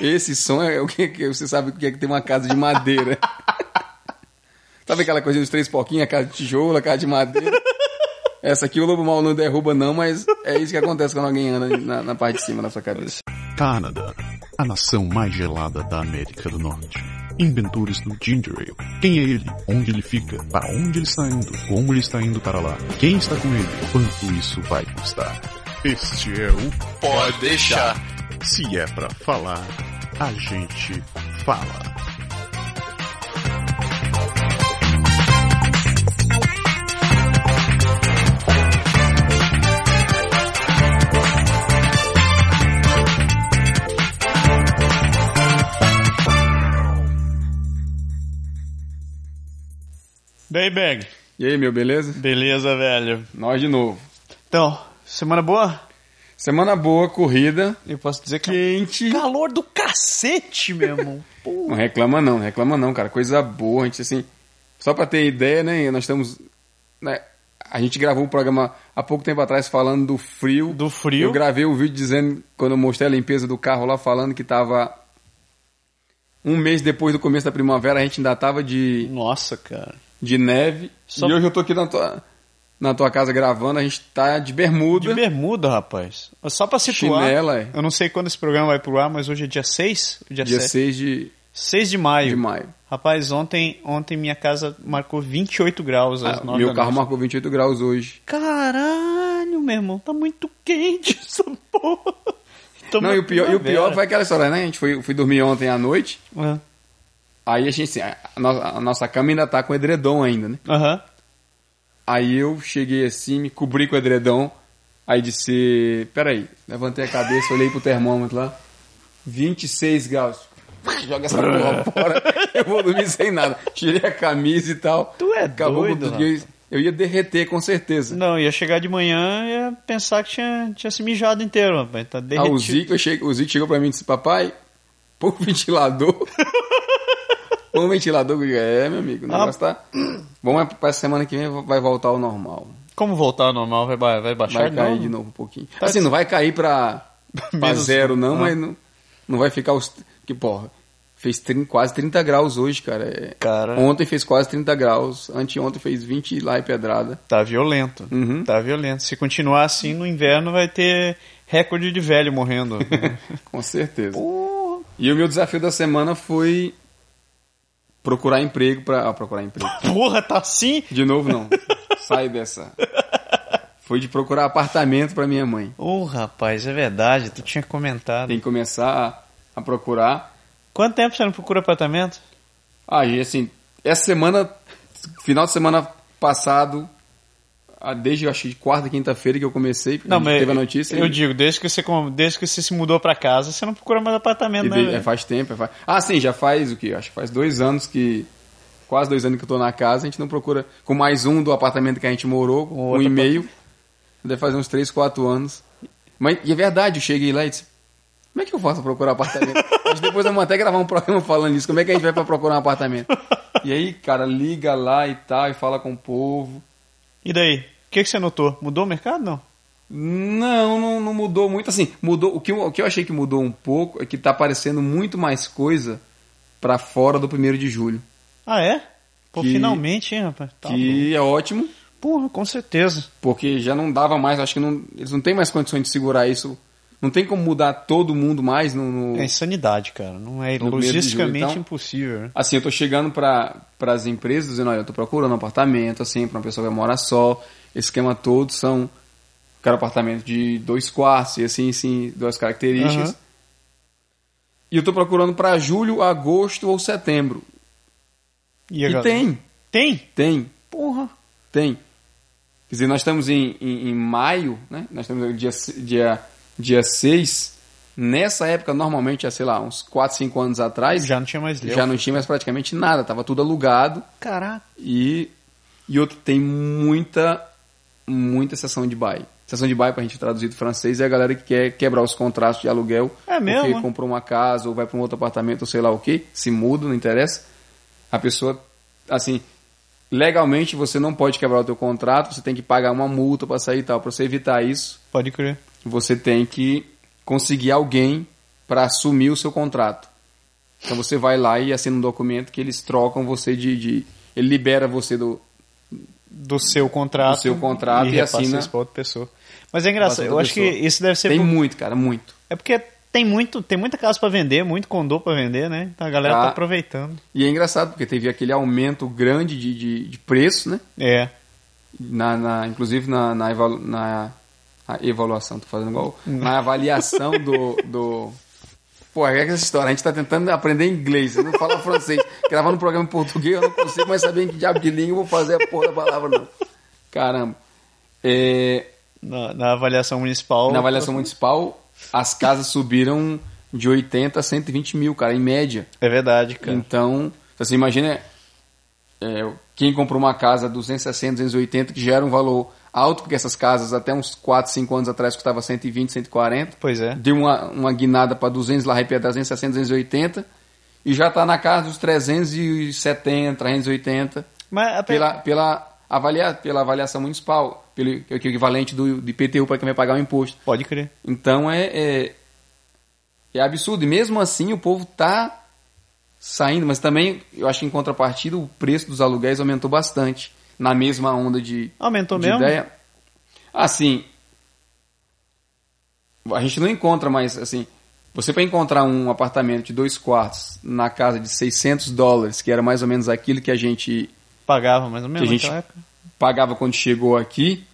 Esse som é o que, que você sabe o que é que tem uma casa de madeira. sabe aquela coisa dos três porquinhos, a casa de tijolo, a casa de madeira? Essa aqui o lobo mal não derruba não, mas é isso que acontece quando alguém anda na, na parte de cima da sua cabeça. Canadá, a nação mais gelada da América do Norte. Inventores do Ginger Ale. Quem é ele? Onde ele fica? Para onde ele está indo? Como ele está indo para lá? Quem está com ele? Quanto isso vai custar? Este é o Pode deixar. Se é pra falar, a gente fala. Daí, Bag. E aí, meu, beleza? Beleza, velho. Nós de novo. Então, semana boa? Semana boa, corrida, Eu posso dizer que quente. calor do cacete, meu irmão. Não reclama não, não reclama não, cara. Coisa boa, a gente assim. Só pra ter ideia, né? Nós estamos. Né, a gente gravou um programa há pouco tempo atrás falando do frio. Do frio. Eu gravei o vídeo dizendo, quando eu mostrei a limpeza do carro lá, falando que tava. Um mês depois do começo da primavera, a gente ainda tava de, Nossa, cara. de neve. Só- E hoje eu tô aqui na tua, na tua casa gravando, a gente tá de bermuda, De bermuda, rapaz. Só pra situar. chinela, é. Eu não sei quando esse programa vai pro ar, mas hoje é dia 6? Dia, Dia 7. 6 de, 6 de maio. de maio. Rapaz, ontem, ontem minha casa marcou 28 graus às Ah, 9 meu carro marcou 28 graus hoje. Caralho, meu irmão, tá muito quente essa porra. Tô Não, e o pior, e o pior foi aquela história, né? A gente foi, fui dormir ontem à noite. É. Aí a gente, assim, a, no- a nossa cama ainda tá com edredom ainda, né? Aham. Aí eu cheguei assim, me cobri com o edredom. Aí disse, peraí, levantei a cabeça, olhei pro termômetro lá. 26 graus. Joga essa porra fora. Eu vou dormir sem nada. Tirei a camisa e tal. Tu é Acabou doido. Eu, ia derreter com certeza. Não, ia chegar de manhã e ia pensar que tinha, tinha se mijado inteiro, rapaz. Tá Ah, o derretido. Zico, cheguei- o Zico chegou pra mim e disse, papai, põe um ventilador. um ventilador. É, meu amigo, o Ah. negócio tá... Vamos pra semana que vem, vai voltar ao normal. Como voltar ao normal? Vai, vai baixar Vai cair novo? de novo um pouquinho. Assim, não vai cair Menos- zero não, ah. mas não, não vai ficar os... Que porra, fez 30 quase 30 graus hoje, cara. É- Cara. Ontem fez quase 30 graus, anteontem fez 20 lá em Pedrada. Tá violento. Uhum. Tá violento. Se continuar assim, no inverno vai ter recorde de velho morrendo. Com certeza. E o meu desafio da semana foi procurar emprego pra... Ah, procurar emprego. Porra, tá assim? De novo, não. Sai dessa. Foi de procurar apartamento pra minha mãe. Ô, rapaz, é verdade. Tu tinha comentado. Tem que começar a, a procurar. Quanto tempo você não procura apartamento? Ah, e assim, essa semana, final de semana passado, desde eu acho que quarta, quinta-feira que eu comecei, Não, mas teve a notícia. eu e- digo, desde que, você, desde que você se mudou pra casa, você não procura mais apartamento, né? é, faz tempo. é faz- Ah, sim, já faz o quê? Acho que faz dois anos que. Quase dois anos que eu tô na casa, a gente não procura. Com mais um do apartamento que a gente morou, Com um e meio. Deve fazer uns três, quatro anos. Mas, e é verdade, eu cheguei lá e disse. Como é que eu faço pra procurar apartamento? Mas depois vamos até gravar um programa falando isso. Como é que a gente vai pra procurar um apartamento? E aí, cara, liga lá e tal, e fala com o povo. E daí? O que, que você notou? Mudou o mercado, não? Não, não, não mudou muito. Assim, mudou. O que, eu, o que eu achei que mudou um pouco é que tá aparecendo muito mais coisa pra fora do primeiro de julho. Ah, é? Pô, Que- finalmente, hein, rapaz? Tá bom. que é ótimo, Porra, com certeza. porque já não dava mais. Acho que não, eles não têm mais condições de segurar isso. Não tem como mudar todo mundo mais no. no- É insanidade, cara. Não é logisticamente então? impossível. né? Assim, eu tô chegando para as empresas dizendo, olha, eu tô procurando um apartamento, assim, para uma pessoa que vai morar só. Esse esquema todo são, quero apartamento de dois quartos e assim, assim, duas características. Aham. E eu tô procurando para julho, agosto ou setembro. E, E tem, Tem? tem, Porra. tem. Quer dizer, nós estamos em, em, em maio, né? Nós estamos no dia, dia, dia 6. Nessa época, normalmente, há, sei lá, uns 4, 5 anos atrás, Já não tinha mais já não tinha mais praticamente nada. Tava tudo alugado. Caraca. E, e outro, tem muita, muita sessão de buy. Sessão de buy, pra gente traduzir do francês, é a galera que quer quebrar os contratos de aluguel. É mesmo, Porque comprou uma casa ou vai para um outro apartamento ou sei lá o que, se muda, não interessa. A pessoa, assim, legalmente você não pode quebrar o teu contrato, você tem que pagar uma multa para sair e tal. Para você evitar isso, Pode crer. Você tem que conseguir alguém para assumir o seu contrato. Então você vai lá e assina um documento que eles trocam você de. de ele libera você do. Do seu contrato. Do seu contrato e, e assina- isso pra outra pessoa. Mas é engraçado, Passa eu acho que isso deve ser. Tem por- muito, cara, muito. É porque tem muito, tem muita casa pra vender, muito condô pra vender, né? Então a galera tá Tá. aproveitando. E é engraçado porque teve aquele aumento grande de, de, de preço, né? É. Na, na- inclusive na, na, na a evaluação, tô fazendo igual. Na avaliação do. do... Pô, é que essa história, a gente tá tentando aprender inglês, eu não falo francês. Gravando um programa em português, eu não consigo mais saber em que diabo de língua eu vou fazer a porra da palavra, não. Caramba. É, Na, na avaliação municipal. na avaliação municipal, as casas subiram de 80 a 120 mil, cara, em média. É verdade, cara. Então, você imagina é, quem comprou uma casa 260, 280, que já era um valor alto, porque essas casas até uns 4, 5 anos atrás custava 120, 140. Pois é. Deu uma, uma guinada para 200, lá arrepia 260, 280. E já está na casa dos 370, 380 Mas pela, pela, avalia, pela avaliação municipal, pelo que é o equivalente do, IPTU para quem vai pagar o imposto. Pode crer. Então é, é, é absurdo. E mesmo assim o povo tá saindo, mas também eu acho que em contrapartida o preço dos aluguéis aumentou bastante. Na mesma onda de, Aumentou de mesmo? ideia. Assim, a gente não encontra mais, assim, você para encontrar um apartamento de dois quartos na casa de 600 dólares, que era mais ou menos aquilo que a gente Pagava mais ou que menos a gente época. pagava quando chegou aqui,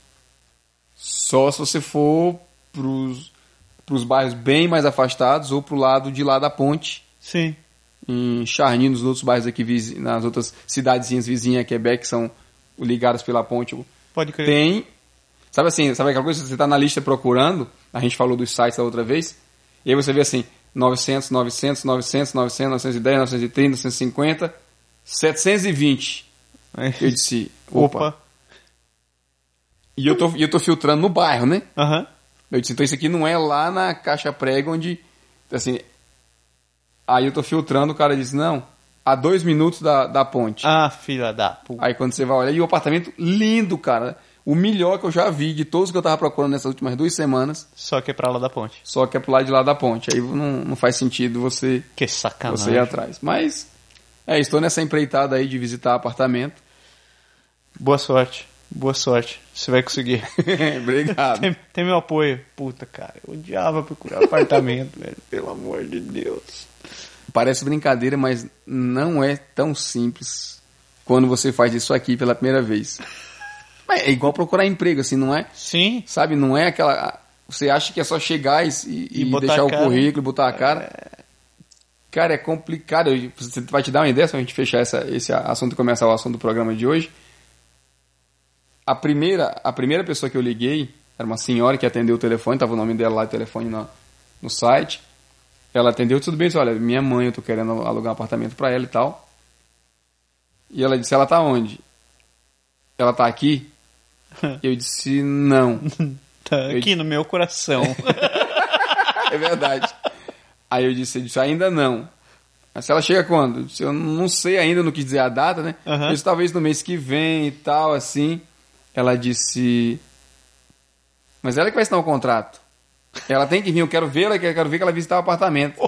só se você for pros, pros bairros bem mais afastados ou pro lado de lá da ponte, Sim. em Charny, nos outros bairros aqui, nas outras cidadezinhas vizinhas a Quebec, que são ligadas pela ponte. Pode crer. Tem, sabe assim, sabe aquela coisa, você tá na lista procurando, a gente falou dos sites da outra vez, e aí você vê assim, 900, 900, 900, 900, 910, 930, 950, 720. Eu disse, opa. Opa. E eu tô, eu tô filtrando no bairro, né? Aham. Eu disse, então isso aqui não é lá na caixa prega onde. Assim. Aí eu tô filtrando, o cara diz, não, a dois minutos da, da ponte. Ah, filha da puta. Aí quando você vai olhar, e o apartamento lindo, cara. O melhor que eu já vi de todos que eu tava procurando nessas últimas duas semanas, Só que é pra lá da ponte. só que é pro lado de lá da ponte. Aí não, não faz sentido você, Que sacanagem. você ir atrás. Mas, é, estou nessa empreitada aí de visitar apartamento. Boa sorte. Boa sorte. Você vai conseguir. Obrigado. Tem, tem meu apoio. Puta, cara. Eu odiava procurar apartamento, velho. Pelo amor de Deus. Parece brincadeira, mas não é tão simples quando você faz isso aqui pela primeira vez. Mas É igual procurar emprego, assim, não é? Sim. Sabe, não é aquela. Você acha que é só chegar e, e- E deixar o currículo, botar a cara. Cara, é complicado. Você vai te dar uma ideia, só a gente fechar essa, esse assunto e começar o assunto do programa de hoje. A primeira, a primeira pessoa que eu liguei era uma senhora que atendeu o telefone, tava o nome dela lá, o telefone no, no site. Ela atendeu, tudo bem, disse, olha, minha mãe, eu tô querendo alugar um apartamento para ela e tal. E ela disse, ela tá onde? Ela tá aqui? Eu disse, não. Tá aqui no meu coração. É verdade. Aí eu disse, eu disse, ainda não. Mas se ela chega quando? Eu, disse, eu não sei ainda, não quis dizer a data, né? Aham. Eu disse, talvez no mês que vem e tal, assim. Ela disse, mas ela que vai assinar o contrato. Ela tem que vir, eu quero ver, ela quero ver que ela visitar o apartamento.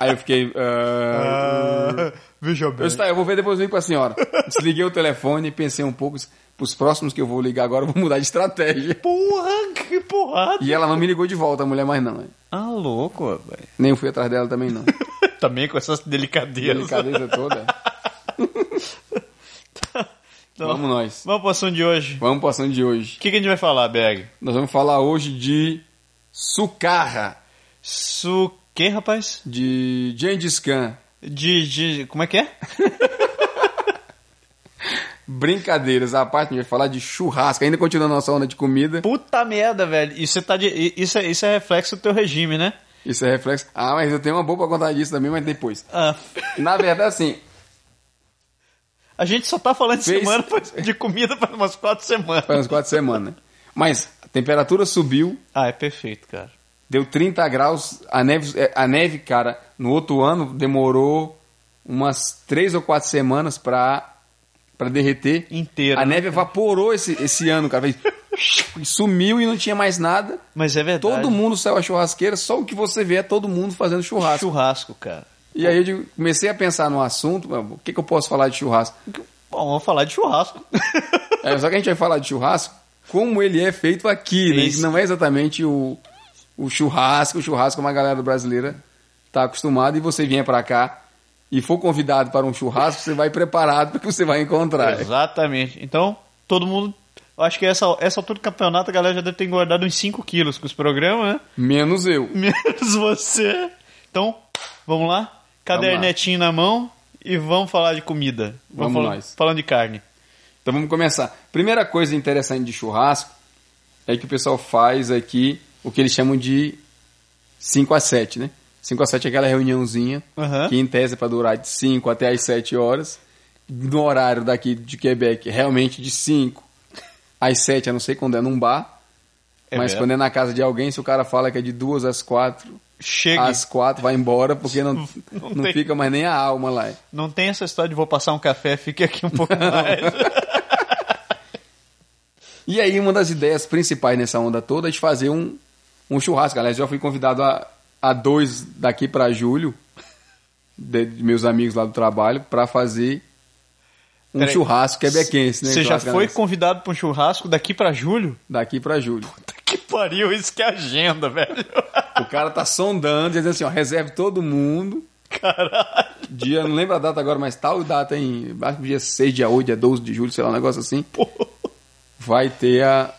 Aí eu fiquei, ah, veja eu disse, tá, eu vou ver depois eu ligo pra senhora. Desliguei o telefone e pensei um pouco, pros próximos que eu vou ligar agora, eu vou mudar de estratégia. Porra, que porrada. E ela não me ligou de volta, a mulher mais não. né? Ah, louco, velho. Nem eu fui atrás dela também não. Também com essas delicadezas. Delicadeza toda. Então, Vamos nós. Vamos pro assunto de hoje. Vamos pro assunto de hoje. O que, que a gente vai falar, Berg? Nós vamos falar hoje de Sucarra, Su... que, rapaz? de Gengis Khan. De, de... Como é que é? Brincadeiras parte, a gente vai falar de churrasco. Ainda continuando a nossa onda de comida. Puta merda, velho. Isso, tá de... isso, é, isso é reflexo do teu regime, né? Isso é reflexo. Ah, mas eu tenho uma boa pra contar disso também, mas depois. Ah, Na verdade, assim, a gente só tá falando de Fez- semana de comida faz umas quatro semanas. faz umas quatro semanas. né? Mas temperatura subiu, Ah, é perfeito, cara. deu 30 graus. A neve, é, a neve, cara, no outro ano demorou umas três ou quatro semanas pra, pra derreter. Inteira. A né? neve evaporou esse, esse ano, cara. Sumiu e não tinha mais nada. Mas é verdade. Todo mundo saiu à churrasqueira, só o que você vê é todo mundo fazendo churrasco. Churrasco, cara. E aí eu digo- comecei a pensar no assunto, o que, que eu posso falar de churrasco? Bom, vamos falar de churrasco. É, só que a gente vai falar de churrasco como ele é feito aqui, né? Isso. Que não é exatamente o, o churrasco, o churrasco como a galera brasileira está acostumada e você vier para cá e for convidado para um churrasco, você vai preparado porque você vai encontrar. Exatamente. Então, todo mundo. Acho que essa, essa altura do campeonato a galera já deve ter engordado uns 5 quilos com os programas, né? Menos eu. Menos você. Então, vamos lá? Cadernetinho na mão e vamos falar de comida. Vamos falar- nós. Falando de carne. Então vamos começar. Primeira coisa interessante de churrasco é que o pessoal faz aqui o que eles chamam de 5 a 7, né? 5 a 7 é aquela reuniãozinha Aham. que em tese é para durar de 5 até as 7 horas. No horário daqui de Quebec, realmente de 5 às 7, a não sei quando é num bar. É mas mesmo. quando é na casa de alguém, se o cara fala que é de 2 às 4, Chega. às 4 vai embora porque não, Não não fica mais nem a alma lá. Não tem essa história de vou passar um café, fique aqui um pouco mais. E aí, uma das ideias principais nessa onda toda é de fazer um, um churrasco. Aliás, eu já fui convidado a, a dois daqui para julho, de, de meus amigos lá do trabalho, para fazer um Peraí. churrasco quebequense, né? Você já foi convidado para um churrasco daqui pra julho? Daqui para julho. Que pariu, isso que é agenda, velho. O cara tá sondando, dizendo assim, ó, reserve todo mundo. Caralho. Dia, não lembro a data agora, mas tal data em, acho que dia 6, dia 8, dia 12 de julho, sei lá, um negócio assim. Vai ter a,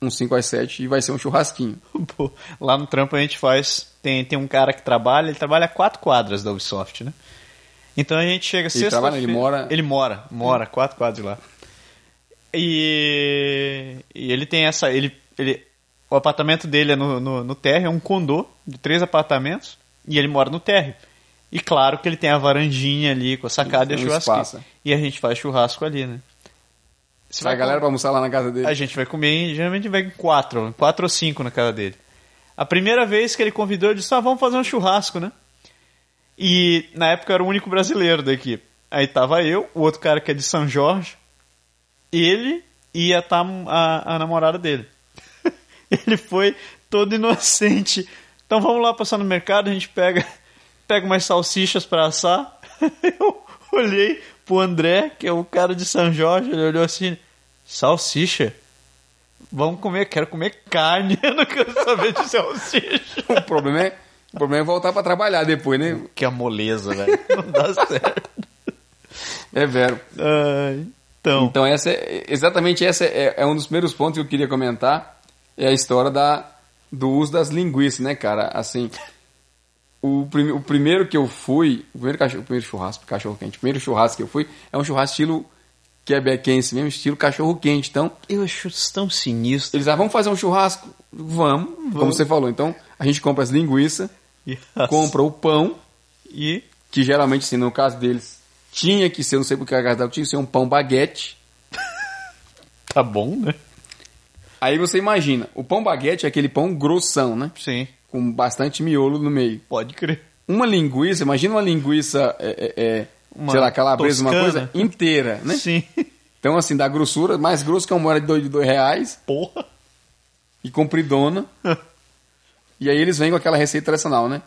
um 5 às 7 e vai ser um churrasquinho. Pô, lá no trampo a gente faz. Tem, tem um cara que trabalha, ele trabalha a quatro quadras da Ubisoft, né? Então a gente chega sexta trabalha, ele mora- Ele mora, mora, quatro quadras lá. E, e ele tem essa. Ele, ele, o apartamento dele é no, no, no térreo, é um condô de três apartamentos, e ele mora no térreo. E claro que ele tem a varandinha ali com a sacada e a churrasqueira. E a gente faz churrasco ali, né? Você Vai a galera pra almoçar lá na casa dele. a gente vai comer, geralmente vai em quatro, quatro ou cinco na casa dele. A primeira vez que ele convidou, eu disse, ah, vamos fazer um churrasco, né? E na época eu era o único brasileiro da equipe. Aí tava eu, o outro cara que é de São Jorge, ele e a, a, a namorada dele. ele foi todo inocente. Então vamos lá passar no mercado, a gente pega, pega umas salsichas pra assar. eu olhei pro André, que é o cara de São Jorge, ele olhou assim, salsicha? Vamos comer, quero comer carne, eu não quero saber de salsicha. O problema é, o problema é voltar pra trabalhar depois, né? Que a moleza, velho. Não dá certo. É vero. Ai, então, Então, essa é, exatamente essa é, é um dos primeiros pontos que eu queria comentar. É a história da, do uso das linguiças, né, cara? Assim, o, prime, o primeiro que eu fui, o primeiro, cachorro, o primeiro churrasco, cachorro quente, o primeiro churrasco que eu fui é um churrasco estilo quebequense mesmo, estilo cachorro quente. Então, eu acho isso tão sinistro. eles ah, vamos fazer um churrasco? Vamos, como você falou. Então, a gente compra as linguiças, E, compra o pão, e que geralmente, assim, no caso deles, tinha que ser, não sei porque a casa dela tinha que ser um pão baguete. tá bom, né? Aí você imagina, o pão baguete é aquele pão grossão, né? Sim, Com bastante miolo no meio. pode crer. Uma linguiça, imagina uma linguiça, é, é, é, Uma sei lá, calabresa, uma coisa inteira, né? Sim. Então, assim, da grossura, mais grosso que uma moeda de dois, de dois reais Porra. e compridona. e aí eles vêm com aquela receita tradicional, né?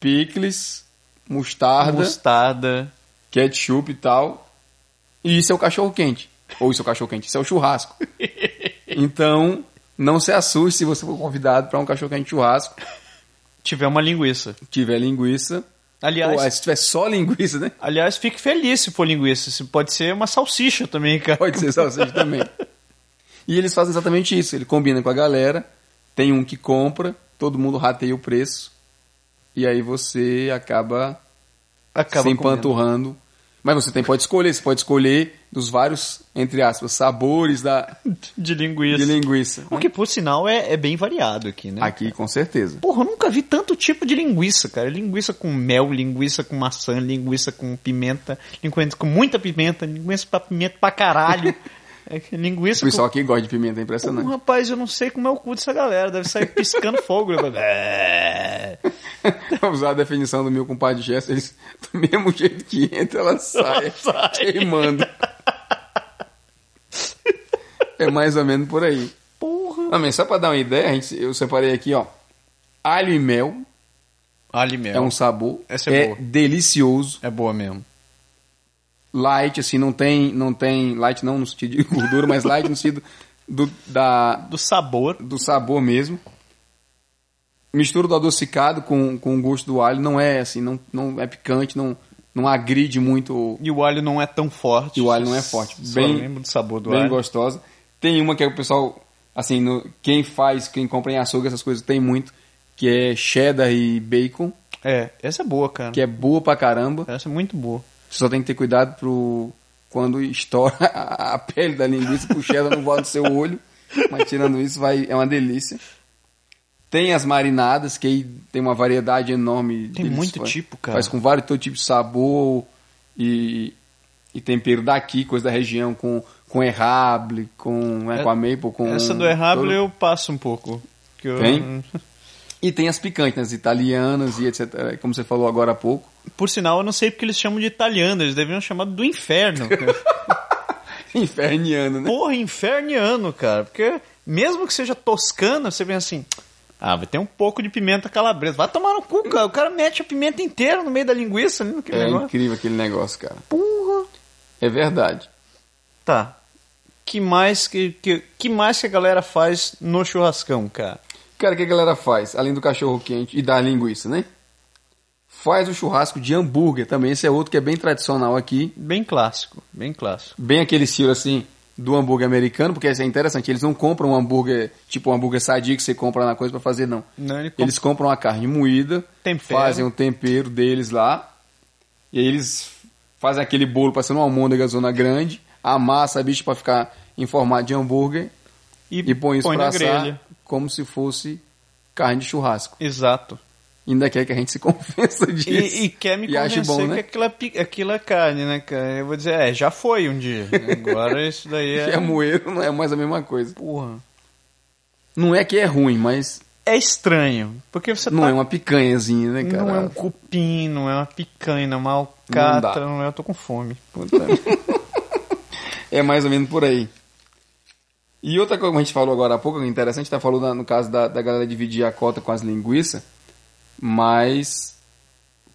Picles, mostarda, Mostarda. ketchup e tal. E isso é o cachorro quente. Ou isso é o cachorro quente, isso é o churrasco. Então, não se assuste se você for convidado para um cachorro quente churrasco, Tiver uma linguiça. tiver linguiça. Aliás, Ou, se tiver só linguiça, né? aliás, fique feliz se for linguiça. Se pode ser uma salsicha também, cara. Pode ser salsicha também. E eles fazem exatamente isso. Ele combina com a galera, tem um que compra, todo mundo rateia o preço, e aí você acaba, Acaba se comendo. Mas você tem, pode escolher, você pode escolher dos vários, entre aspas, sabores da, de linguiça. de linguiça. O que, por sinal, é, é bem variado aqui, né? Aqui, com certeza. Porra, eu nunca vi tanto tipo de linguiça, cara. Linguiça com mel, linguiça com maçã, linguiça com pimenta, linguiça com muita pimenta, linguiça pra pimenta pra caralho. É que O linguiça pessoal com... aqui gosta de pimenta, é Pô, impressionante. rapaz, eu não sei como é o cu dessa galera. Deve sair piscando fogo. É. Vou usar a definição do meu compadre Gesso, eles, do mesmo jeito que entra, ela sai, sai. queimando. É mais ou menos por aí. Porra. Mas só pra dar uma ideia, gente, eu separei aqui, ó. Alho e mel Alho e mel. é um sabor. Essa é é boa. delicioso. É boa mesmo. Light, assim, não tem, não tem. Light não no sentido de gordura, mas light no sentido do, da, Do sabor. do sabor mesmo. Mistura do adocicado com, com o gosto do alho. Não é assim, não, não é picante, não, não agride muito. E o alho não é tão forte. E o alho não é forte. Só Bem- lembro do sabor do bem alho. gostosa. Tem uma que é o pessoal, assim, no- quem faz, quem compra em açougue, essas coisas tem muito, que é cheddar e bacon, É, essa é boa, cara. que é boa pra caramba. Essa é muito boa. Você só tem que ter cuidado pro quando estoura a a pele da linguiça, pro cheddar não voar no seu olho. Mas tirando isso, vai, é uma delícia. Tem as marinadas, que aí tem uma variedade enorme. Tem deles, muito faz- tipo, cara. Faz com vários todo tipo de sabor e, e tempero daqui, coisa da região, com, com errable, com, né, É- com a maple, com... Essa do errable todo- eu passo um pouco. Eu- Tem? E tem as picantes, né, as italianas e etc. Como você falou agora há pouco. Por sinal, eu não sei porque eles chamam de italiano. Eles deviam chamar do inferno. Inferniano, né? Porra, inferniano, cara. Porque mesmo que seja toscano, você vem assim... Ah, vai ter um pouco de pimenta calabresa. Vai tomar no cu, cara. O cara mete a pimenta inteira no meio da linguiça. naquele É negócio. incrível aquele negócio, cara. Porra. É verdade. Tá. Que mais que, que, que mais que a galera faz no churrascão, cara? Cara, o que a galera faz? Além do cachorro quente e da linguiça, né? Faz o churrasco de hambúrguer também. Esse é outro que é bem tradicional aqui. Bem clássico, bem clássico. Bem aquele estilo assim do hambúrguer americano, porque isso é interessante. Eles não compram um hambúrguer, tipo um hambúrguer sadio que você compra na coisa pra fazer, não. Não, ele compra- Eles compram a carne moída, Tempero. fazem o tempero deles lá, e aí eles fazem aquele bolo parecendo uma almôndega zona grande, amassa a bicha pra ficar em formato de hambúrguer e põe isso pra na assar grelha. Como se fosse carne de churrasco. Exato. Ainda quer que a gente se convença disso. E, e quer me E convencer bom, né? que aquilo é, aquilo é carne, né, cara? Eu vou dizer, é, já foi um dia. Agora isso daí Que é... é moeiro, não é mais a mesma coisa. Porra. Não é que é ruim, mas É estranho, porque você não tá... é uma picanhazinha, né, cara? Não é um cupim, não é uma picanha, não é uma alcatra, dá. não, é... Eu tô com fome. Puta. É mais ou menos por aí. E outra coisa que a gente falou agora há pouco, que é interessante, tá falando no caso da, da galera dividir a cota com as linguiças, mas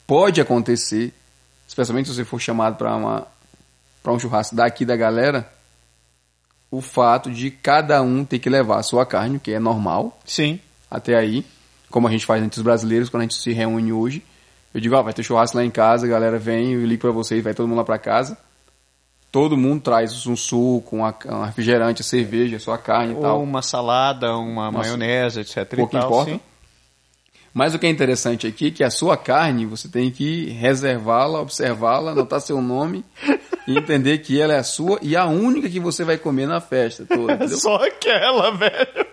pode acontecer, especialmente se você for chamado para uma para um churrasco daqui da galera, o fato de cada um ter que levar a sua carne, o que é normal, Sim. até aí, como a gente faz entre os brasileiros quando a gente se reúne hoje. Eu digo, ó, vai ter churrasco lá em casa, a galera vem, eu ligo pra vocês, vai todo mundo lá pra casa. Todo mundo traz um suco, uma, um refrigerante, a cerveja, a sua carne e Ou tal. uma salada, uma maionese, etc. Pouco e tal, importa. sim. Mas o que é interessante aqui é que a sua carne, você tem que reservá-la, observá-la, anotar seu nome e entender que ela é a sua e a única que você vai comer na festa toda. entendeu? Só aquela, velho.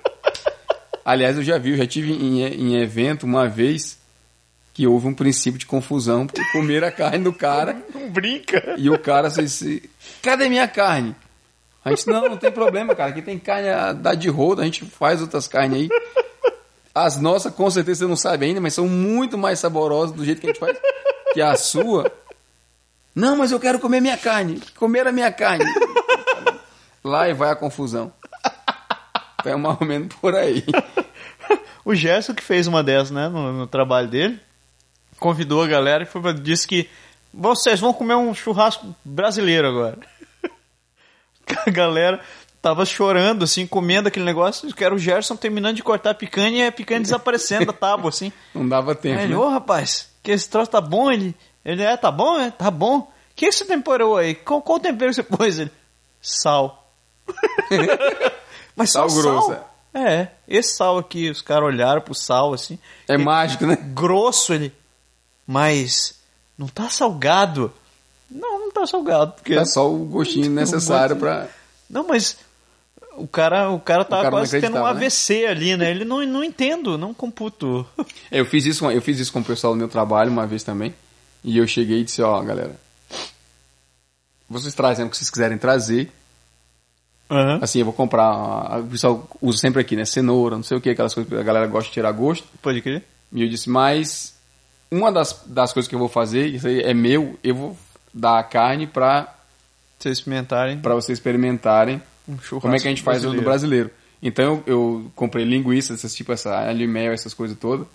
Aliás, eu já vi, eu já tive em, em evento uma vez que houve um princípio de confusão, porque comeram a carne do cara Não brinca. e o cara assim, se, cadê minha carne? A gente, não, não tem problema, cara, aqui tem carne a dar de roda, a gente faz outras carnes aí. As nossas, com certeza você não sabe ainda, mas são muito mais saborosas do jeito que a gente faz que a sua. Não, mas eu quero comer minha carne. Comer a minha carne. Lá e vai a confusão. Então é mais ou menos por aí. O Gerson que fez uma dessas, né, no, no trabalho dele, convidou a galera e foi, disse que vocês vão comer um churrasco brasileiro agora. A galera tava chorando, assim, comendo aquele negócio, que era o Gerson terminando de cortar a picanha e a picanha desaparecendo da tábua, assim. Não dava tempo, ele, né? ô rapaz, que esse troço tá bom? Ele, ele é, tá bom, é? Tá bom. O que você temperou aí? Qual, qual tempero você pôs? Ele, sal. Mas Sal grosso, sal? É, esse sal aqui, os caras olharam pro sal assim. É Ele- mágico, né? Grosso ele. Mas não tá salgado. Não, não tá salgado. Porque... É só o gostinho necessário pra. Não, mas o cara, o cara tava cara não quase tendo um acreditava, né? AVC ali, né? Ele não, não entendo, não computo. É, Eu fiz isso, eu fiz isso com o pessoal do meu trabalho uma vez também. E eu cheguei e disse, ó, galera. Vocês trazem o que vocês quiserem trazer. Aham. Assim, eu vou comprar. O pessoal usa sempre aqui, né? Cenoura, não sei o que, aquelas coisas que a galera gosta de tirar gosto. Pode crer? E eu disse, mas uma das, das coisas que eu vou fazer, isso aí é meu, eu vou dar a carne pra, Vocês experimentarem. pra vocês experimentarem. Um como é que a gente faz brasileiro. brasileiro. Então eu, eu comprei linguiça, essas tipo essa alho e mel, essas coisas todas,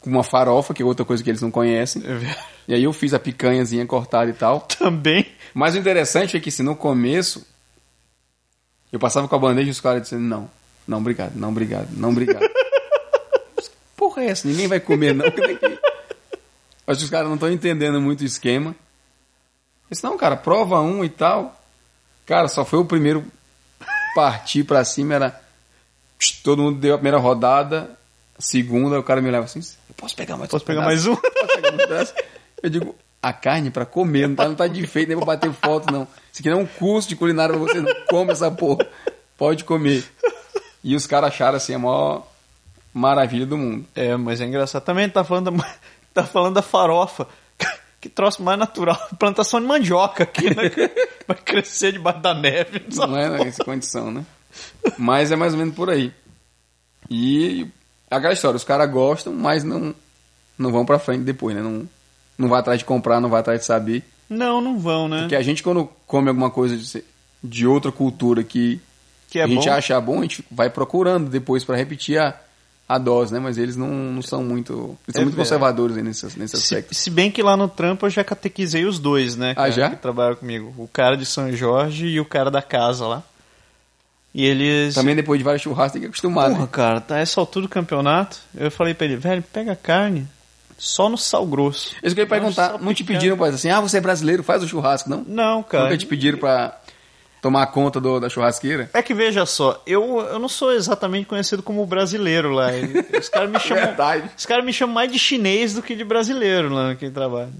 com uma farofa, que é outra coisa que eles não conhecem. É. E aí eu fiz a picanhazinha cortada e tal. Também. Mas o interessante é que se no começo eu passava com a bandeja e os caras dizendo não, não obrigado, não obrigado, não obrigado. Porra é essa? Ninguém vai comer não. Como é que- Acho que os caras não estão entendendo muito o esquema. Eu disse, não, cara, prova um e tal. Cara, só foi o primeiro partir pra cima, era. Todo mundo deu a primeira rodada, segunda, o cara me olhava assim, eu posso pegar mais Posso pegar pedaço?" mais um? Posso pegar um? Eu digo, a carne pra comer, não tá, não tá de feito nem pra bater foto, não. Isso aqui não é um curso de culinária pra você, não come essa porra. Pode comer. E os caras acharam assim a maior maravilha do mundo. É, mas é engraçado. Também tá falando da, tá falando da farofa. Que troço mais natural. Plantação de mandioca aqui, né? Vai crescer debaixo da neve. Não é nessa condição, né? Mas é mais ou menos por aí. E aquela história, os caras gostam, mas não, não vão pra frente depois, né? Não, não vai atrás de comprar, não vai atrás de saber. Não, não vão, né? Porque a gente, quando come alguma coisa de, de outra cultura que, Que é a gente bom. acha bom, a gente vai procurando depois pra repetir a, a dose, né? Mas eles não, não são muito. Eles são É muito verdade. conservadores aí nesse, nesse Se, aspecto. se bem que lá no trampo eu já catequizei os dois, né? Ah, cara, já? Que trabalham comigo. O cara de São Jorge e o cara da casa lá. E eles. Também depois de vários churrascos tem que acostumar, Porra, né? cara, tá essa altura do campeonato. Eu falei pra ele, velho, pega a carne só no sal grosso. Isso que eu ia perguntar, não te pediram pra assim, ah, você é brasileiro, faz o churrasco, não? Não, cara. Nunca te pediram pra tomar conta do- da churrasqueira? É que veja só, eu, eu não sou exatamente conhecido como brasileiro lá. Os caras me chamam. Verdade. Os caras me chamam mais de chinês do que de brasileiro lá naquele trabalho.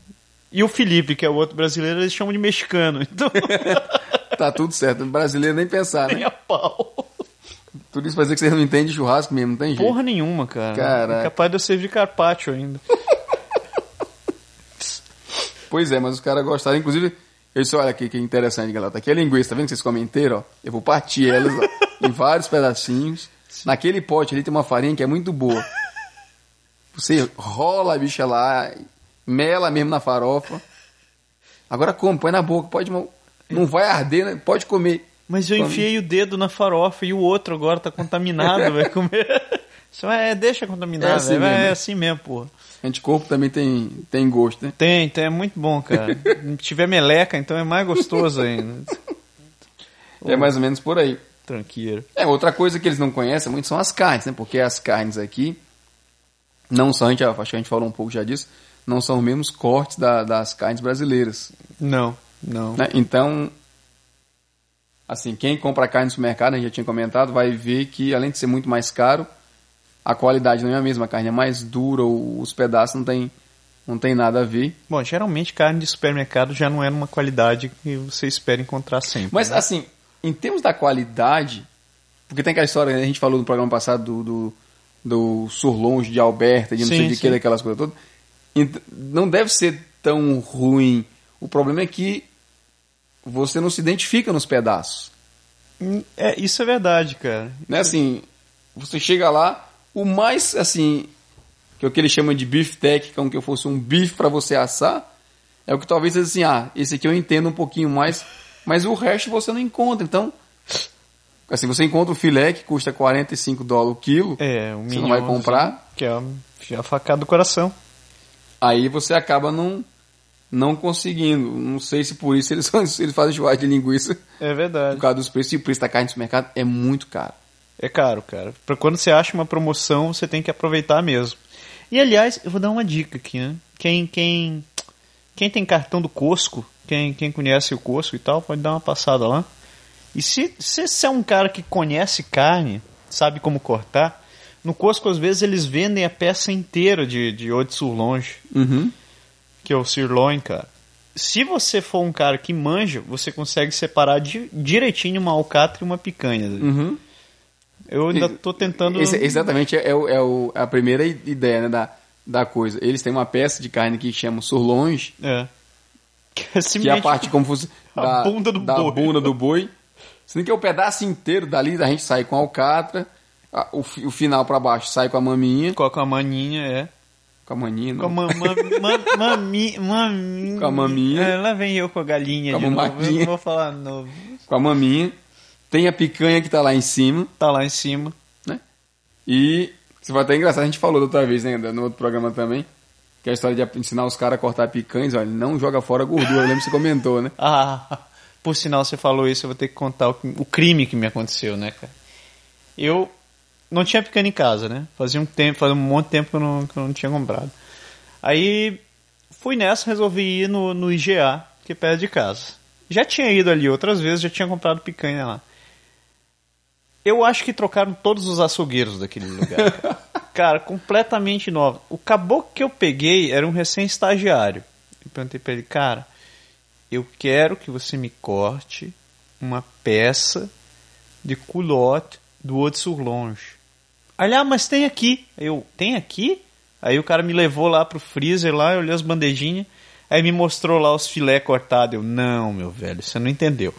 E o Felipe, que é o outro brasileiro, eles chamam de mexicano. Então, Tá tudo certo, brasileiro nem pensar, nem né? a pau. Tudo isso vai dizer que você não entende de churrasco mesmo, não tem jeito. Porra nenhuma, cara. Caraca. É capaz de eu servir carpaccio ainda. Pois é, mas os caras gostaram. Inclusive, eu disse, olha aqui que interessante, galera. Tá aqui a linguiça, tá vendo que vocês comem inteira, ó? Eu vou partir elas, ó, em vários pedacinhos. Naquele pote ali tem uma farinha que é muito boa. Você rola a bicha lá, mela mesmo na farofa. Agora come, põe na boca, pode... Não vai arder, né? Pode comer. Mas eu Come. enfiei o dedo na farofa e o outro agora tá contaminado, vai comer. Só é, deixa contaminar, É assim velho. mesmo. É assim mesmo, porra. Anticorpo também tem, tem gosto, né? Tem, tem, é muito bom, cara. Se tiver meleca, então é mais gostoso ainda. É mais ou menos por aí. Tranqueira. É, outra coisa que eles não conhecem muito são as carnes, né? Porque as carnes aqui não são, a gente, acho que a gente falou um pouco já disso, não são os mesmos cortes da- das carnes brasileiras. Não, não. né? Então, assim, quem compra carne no supermercado, a gente já tinha comentado, vai ver que além de ser muito mais caro, a qualidade não é a mesma, a carne é mais dura, os pedaços não tem, não tem nada a ver. Bom, geralmente carne de supermercado já não é numa qualidade que você espera encontrar sempre. Mas né? assim, em termos da qualidade, porque tem aquela história, né, a gente falou no programa passado do, do, do surlonge de Alberta, de não Sim, sei de sim. que, daquelas coisas todas. Não deve ser tão ruim. O problema é que você não se identifica nos pedaços. É, isso é verdade, cara. Né? Assim, você chega lá, o mais, assim, que é o que eles chamam de beef tech, como que fosse um bife para você assar, é o que talvez seja assim, ah, esse aqui eu entendo um pouquinho mais, mas o resto você não encontra. Então, assim, você encontra o filé que custa 45 dólares o quilo, É, o você não vai comprar, Que é a, a facada do coração. aí você acaba não, não conseguindo. Não sei se por isso eles, eles fazem churrasco de linguiça, É verdade. por causa dos preços, e o preço da carne no mercado é muito caro. É caro, cara. Pra quando você acha uma promoção, você tem que aproveitar mesmo. E aliás, eu vou dar uma dica aqui, né? Quem, quem, quem tem cartão do Costco, quem, quem conhece o Costco e tal, pode dar uma passada lá. E se se você é um cara que conhece carne, sabe como cortar, no Costco às vezes eles vendem a peça inteira de, de ode surlonge, Uhum. que é o sirloin, cara. Se você for um cara que manja, você consegue separar di- direitinho uma alcatra e uma picanha. Uhum. Eu ainda tô tentando. Esse- exatamente é, o- é o- a primeira ideia né, da, da coisa. Eles têm uma peça de carne que chama surlonge, É. Que é, que é a parte como fosse a da bunda do da boi. bunda do boi. Sendo que é o pedaço inteiro dali, a gente sai com a alcatra, a- o, o final para baixo sai com a maminha, com a maninha, é. com a maninha, Com a não. ma, ma, ma- mami- maminha. Com a maminha. É, lá vem eu com a galinha Com a de novo. Eu não vou falar novo. com a maminha. Tem a picanha que tá lá em cima, Tá lá em cima. né? E isso foi até engraçado, a gente falou da outra vez, né? No outro programa também. Que é a história de ensinar os caras a cortar picanhas, olha, não joga fora a gordura, eu lembro que você comentou, né? Ah, por sinal você falou isso, eu vou ter que contar o, o crime que me aconteceu, né, cara? Eu não tinha picanha em casa, né? Fazia um tempo, fazia um monte de tempo que eu não, que eu não tinha comprado. Aí fui nessa, resolvi ir no, no IGA, que é perto de casa. Já tinha ido ali outras vezes, já tinha comprado picanha lá. Eu acho que trocaram todos os açougueiros daquele lugar. Cara, Cara, completamente novo. O caboclo que eu peguei era um recém-estagiário. Eu perguntei pra ele, cara, eu quero que você me corte uma peça de culotte do Haute sur Longe. Aí ah, mas tem aqui. Eu, tem aqui? Aí o cara me levou lá pro freezer lá, eu olhei as bandejinhas, aí me mostrou lá os filé cortados. Eu, não, meu velho, você não entendeu.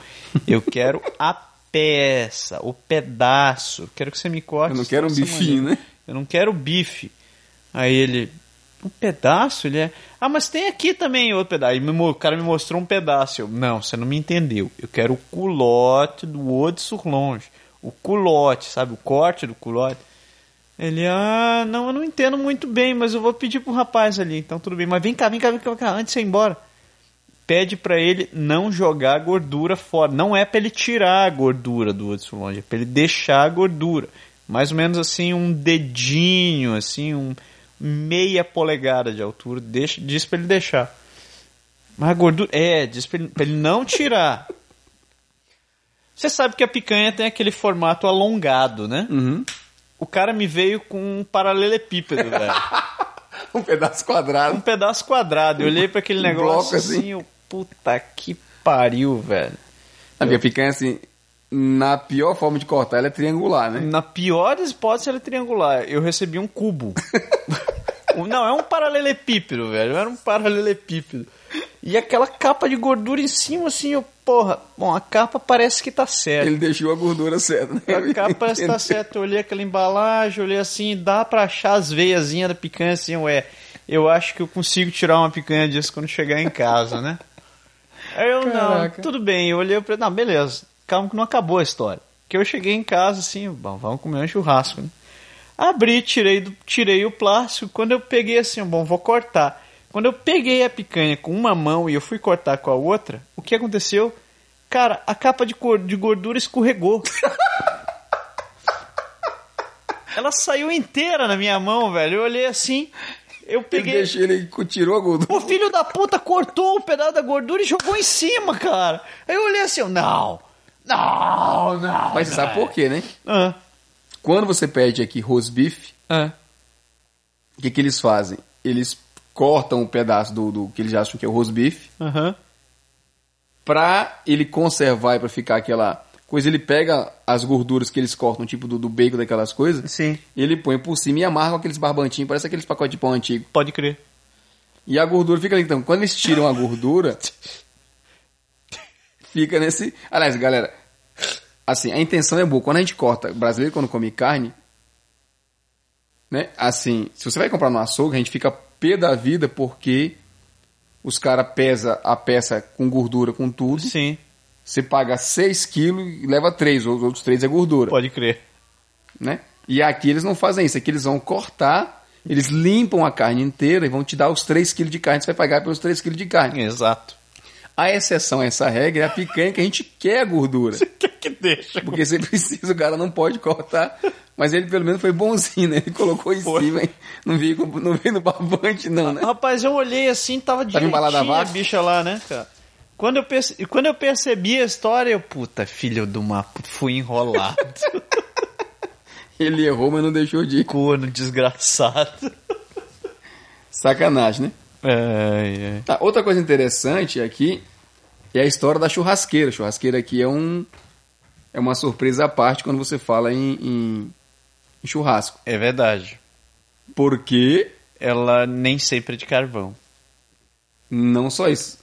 Eu quero a peça, o pedaço. Quero que você me corte. Eu não quero um bifinho, maneira. né? Eu não quero bife. Aí ele, um pedaço? Ele é, ah, mas tem aqui também outro pedaço. Aí o cara me mostrou um pedaço. Eu, não, você não me entendeu. Eu quero o culote do Haute sur Longe. O culote, sabe? O corte do culote. Ele, ah, não, eu não entendo muito bem, mas eu vou pedir pro rapaz ali. Então tudo bem. Mas vem cá, vem cá, vem cá, vem cá antes de você ir embora. Pede pra ele não jogar a gordura fora. Não é pra ele tirar a gordura do sur Longe, é pra ele deixar a gordura. Mais ou menos assim, um dedinho, assim, um meia polegada de altura. Deixa, diz pra ele deixar. Mas a gordura. É, diz pra ele, ele não tirar. Você sabe que a picanha tem aquele formato alongado, né? Uhum. O cara me veio com um paralelepípedo, velho. Um pedaço Um quadrado. pedaço quadrado. Eu olhei pra aquele Um negócio assim. assim, eu, puta que pariu, velho. A minha picanha, assim, na pior forma de cortar, ela é triangular, né? Na pior das hipóteses, era triangular. Eu recebi um cubo. Não, é um paralelepípedo, velho. Era um paralelepípedo. E aquela capa de gordura em cima, assim, eu, porra. Bom, a capa parece que tá certa. Ele deixou a gordura certa, né? A capa parece que tá certa. Eu olhei aquela embalagem, olhei assim, dá pra achar as veiazinhas da picanha assim, ué. Eu acho que eu consigo tirar uma picanha disso quando chegar em casa, né? Aí eu, Caraca. não, tudo bem. Eu olhei pra ele, não, beleza. Calma que não acabou a história. Que eu cheguei em casa assim, bom, vamos comer um churrasco, né? Abri, tirei, do, tirei o plástico. Quando eu peguei assim, bom, vou cortar. Quando eu peguei a picanha com uma mão e eu fui cortar com a outra, o que aconteceu? Cara, a capa de, cor- de gordura escorregou. Ela saiu inteira na minha mão, velho. Eu olhei assim, eu Ele, peguei. deixou, ele tirou a gordura. O filho da puta cortou um pedaço da gordura e jogou em cima, cara. Aí eu olhei assim, não, não, não. Mas você sabe por quê, né? Ah, Quando você pede aqui rosbife, ah. o que, que eles fazem? Eles cortam um pedaço do, do que eles acham que é o rosbife, Aham. pra ele conservar e pra ficar aquela coisa, ele pega as gorduras que eles cortam, tipo do, do bacon, daquelas coisas, Sim. ele põe por cima e amarra com aqueles barbantinhos, parece aqueles pacotes de pão antigo. Pode crer. E a gordura fica ali. Então, quando eles tiram a gordura, fica nesse. Aliás, galera, assim, a intenção é boa. Quando a gente corta, brasileiro quando come carne, né? Assim, se você vai comprar no açougue, a gente fica pé da vida porque os caras pesa a peça com gordura, com tudo. Sim, Você paga 6 quilos e leva 3, os outros 3 é gordura pode crer. né? E aqui eles não fazem isso, aqui eles vão cortar, eles limpam a carne inteira e vão te dar os 3 quilos de carne, você vai pagar pelos 3 quilos de carne. Exato. A exceção a essa regra é a picanha que a gente quer a gordura. que que deixa? Porque você precisa, o cara não pode cortar. Mas ele pelo menos foi bonzinho, né? Ele colocou em Foi. cima, hein? Não veio, não veio no barbante, não, né? Rapaz, eu olhei assim, tava direitinho embalada a bicha lá, né, cara? Quando eu, perce... Quando eu percebi a história, eu, puta, filho de uma... Fui enrolado. Ele errou, mas não deixou de ir. Corno desgraçado. Sacanagem, né? É, é. Tá, outra coisa interessante aqui é a história da churrasqueira. A churrasqueira aqui é um é uma surpresa à parte quando você fala em, em- em churrasco. é verdade. Porque Ela nem sempre é de carvão. não só isso.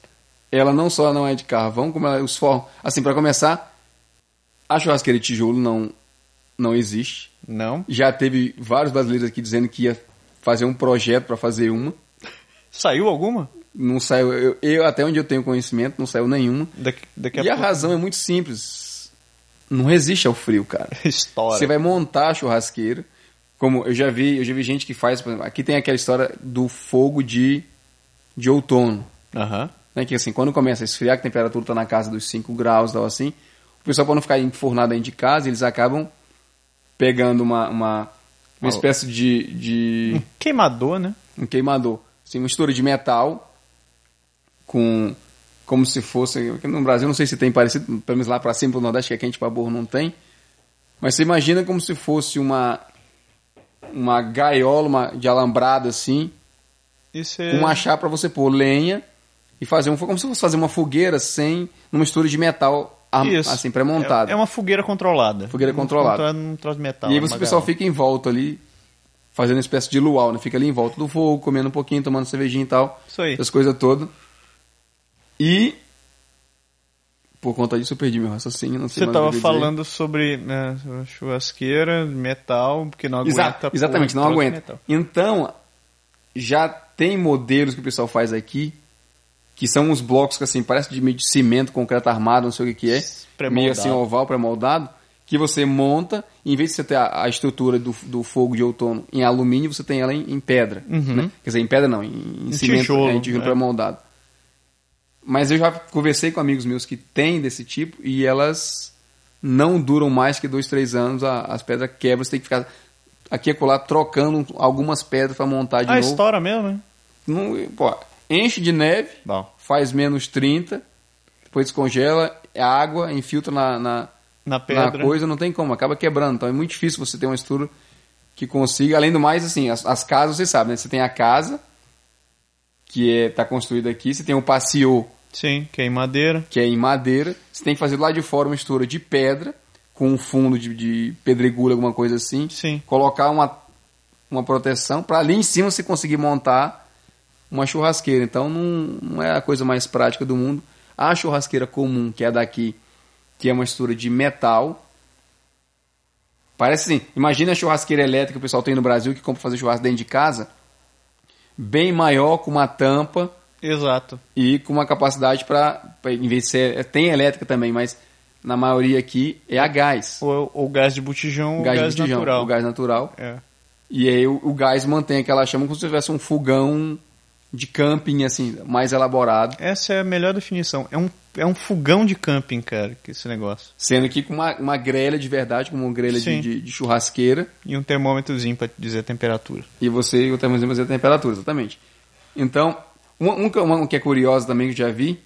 Ela não só não é de carvão, como ela, os fornos. Assim, para começar, a churrasqueira de tijolo não, não existe. Não? Já teve vários brasileiros aqui dizendo que ia fazer um projeto para fazer uma. Saiu alguma? Não saiu, eu, eu, até onde eu tenho conhecimento, não saiu nenhuma. Daqui, daqui a e a pouco. razão é muito simples. não resiste ao frio, cara. História. Você vai montar a churrasqueira, como eu já vi, eu já vi gente que faz, por exemplo, aqui tem aquela história do fogo de, de outono, Aham. Né? Que assim, quando começa a esfriar, que a temperatura tá na casa dos 5 graus, tal assim, o pessoal para não ficar enfurnado dentro de casa, eles acabam pegando uma, uma, uma espécie de, de Queimador, né? um queimador, assim, uma mistura de metal com como se fosse, no Brasil não sei se tem parecido, pelo menos lá para cima pro Nordeste que é quente para burro não tem, mas você imagina como se fosse uma uma gaiola uma, de alambrado assim, Isso é. com uma chapa para você pôr lenha e fazer um como se fosse fazer uma fogueira sem uma mistura de metal Isso. assim pré-montada. É, é uma fogueira controlada. Fogueira controlada. Num troço de metal. E aí uma você, o pessoal fica em volta ali, fazendo uma espécie de luau, né? Fica ali em volta do fogo, comendo um pouquinho, tomando cervejinha e tal. Isso aí. Essas coisas todas. E. Por conta disso eu perdi meu raciocínio, não sei Você mais o tava que eu ia dizer. falando sobre né, churrasqueira, metal, porque não aguenta. Exa- exatamente, pô, não aguenta. metal. Então, já tem modelos que o pessoal faz aqui, que são uns blocos que assim, parece de meio de cimento, concreto armado, não sei o que, que é. Meio assim oval, pré-moldado, que você monta, em vez de você ter a, a estrutura do, do fogo de outono em alumínio, você tem ela em, em pedra. né? Quer dizer, em pedra não, em, em cimento, tijolo, é, em tijolo é. pré-moldado. Mas eu já conversei com amigos meus que têm desse tipo e elas não duram mais que dois, três anos. a- as pedras quebram, você tem que ficar aqui e acolá trocando algumas pedras para montar de Ah, novo. estoura mesmo, né? Não, pô, enche de neve, Bom. faz menos 30, depois descongela, é água, infiltra na, na, Na na pedra. coisa, não tem como, acaba quebrando. Então é muito difícil você ter uma estrutura que consiga. Além do mais, assim, as, as casas, você sabe, né? Você tem a casa, que é, tá construída aqui, você tem o passeio, Sim, que é em madeira. que é em madeira, você tem que fazer lá de fora uma estrutura de pedra, com um fundo de, de pedregulho, alguma coisa assim. Sim. Colocar uma, uma proteção para ali em cima você conseguir montar uma churrasqueira. Então não, não é a coisa mais prática do mundo. A churrasqueira comum, que é daqui, que é uma estrutura de metal. Parece assim, imagina a churrasqueira elétrica que o pessoal tem no Brasil que compra pra fazer churrasco dentro de casa. Bem maior, com uma tampa Exato. e com uma capacidade para, em vez de ser, tem elétrica também, mas na maioria aqui é a gás. Ou, ou gás de botijão ou gás, gás, de botijão, natural. o gás natural. É. E aí o, o gás mantém aquela chama como se tivesse um fogão de camping, assim, mais elaborado. Essa é a melhor definição. É um, é um fogão de camping, cara, que esse negócio. Sendo que com uma, uma grelha de verdade, como uma grelha de, de, de churrasqueira. E um termômetrozinho pra dizer a temperatura. E você, o termômetro fazer a temperatura, exatamente. Então, uma, uma, uma que é curiosa também que eu já vi,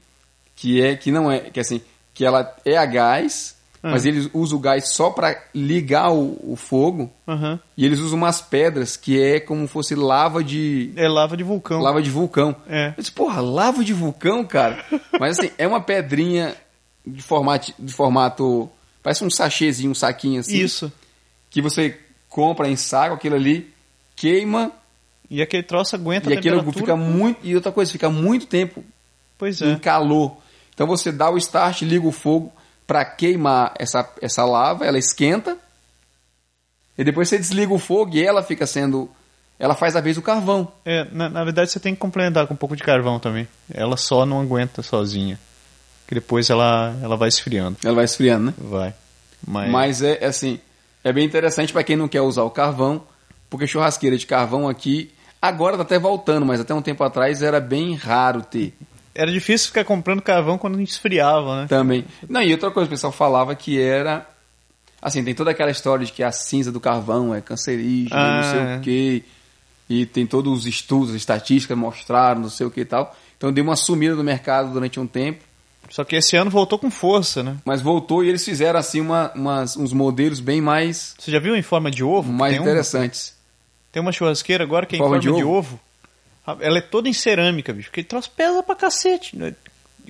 que é que não é, que assim, que ela é a gás, Ah. mas eles usam o gás só para ligar o, o fogo, Aham. e eles usam umas pedras que é como fosse lava de É lava de vulcão. lava de vulcão. É. Eu disse, porra, lava de vulcão, cara. Mas assim, é uma pedrinha de formato, de formato parece um sachêzinho, um saquinho assim, Isso. que você compra em saco, aquilo ali queima E aquele troço aguenta e a aquilo temperatura. fica muito. E outra coisa, fica muito tempo Pois em é. calor. Então você dá o start, liga o fogo para queimar essa, essa lava, ela esquenta. E depois você desliga o fogo e ela fica sendo. Ela faz a vez do carvão. É, na, na verdade você tem que complementar com um pouco de carvão também. Ela só não aguenta sozinha. Que depois ela, ela vai esfriando. Ela vai esfriando, né? Vai. Mas, Mas é é assim, é bem interessante para quem não quer usar o carvão, porque churrasqueira de carvão aqui agora tá até voltando, mas até um tempo atrás era bem raro ter era difícil ficar comprando carvão quando a gente esfriava, né? também. Não, e outra coisa, o pessoal falava que era assim, tem toda aquela história de que a cinza do carvão é cancerígena, Ah, não sei é. o quê. E tem todos os estudos, as estatísticas mostraram, não sei o que e tal. Então deu uma sumida do mercado durante um tempo. Só que esse ano voltou com força, né? Mas voltou e eles fizeram assim uma, umas- uns modelos bem mais, Você já viu em forma de ovo? mais tem, um- interessantes. tem uma churrasqueira agora que é em Forma forma, de de, ovo. Ela é toda em cerâmica, bicho. Porque troço pesa pra cacete. né?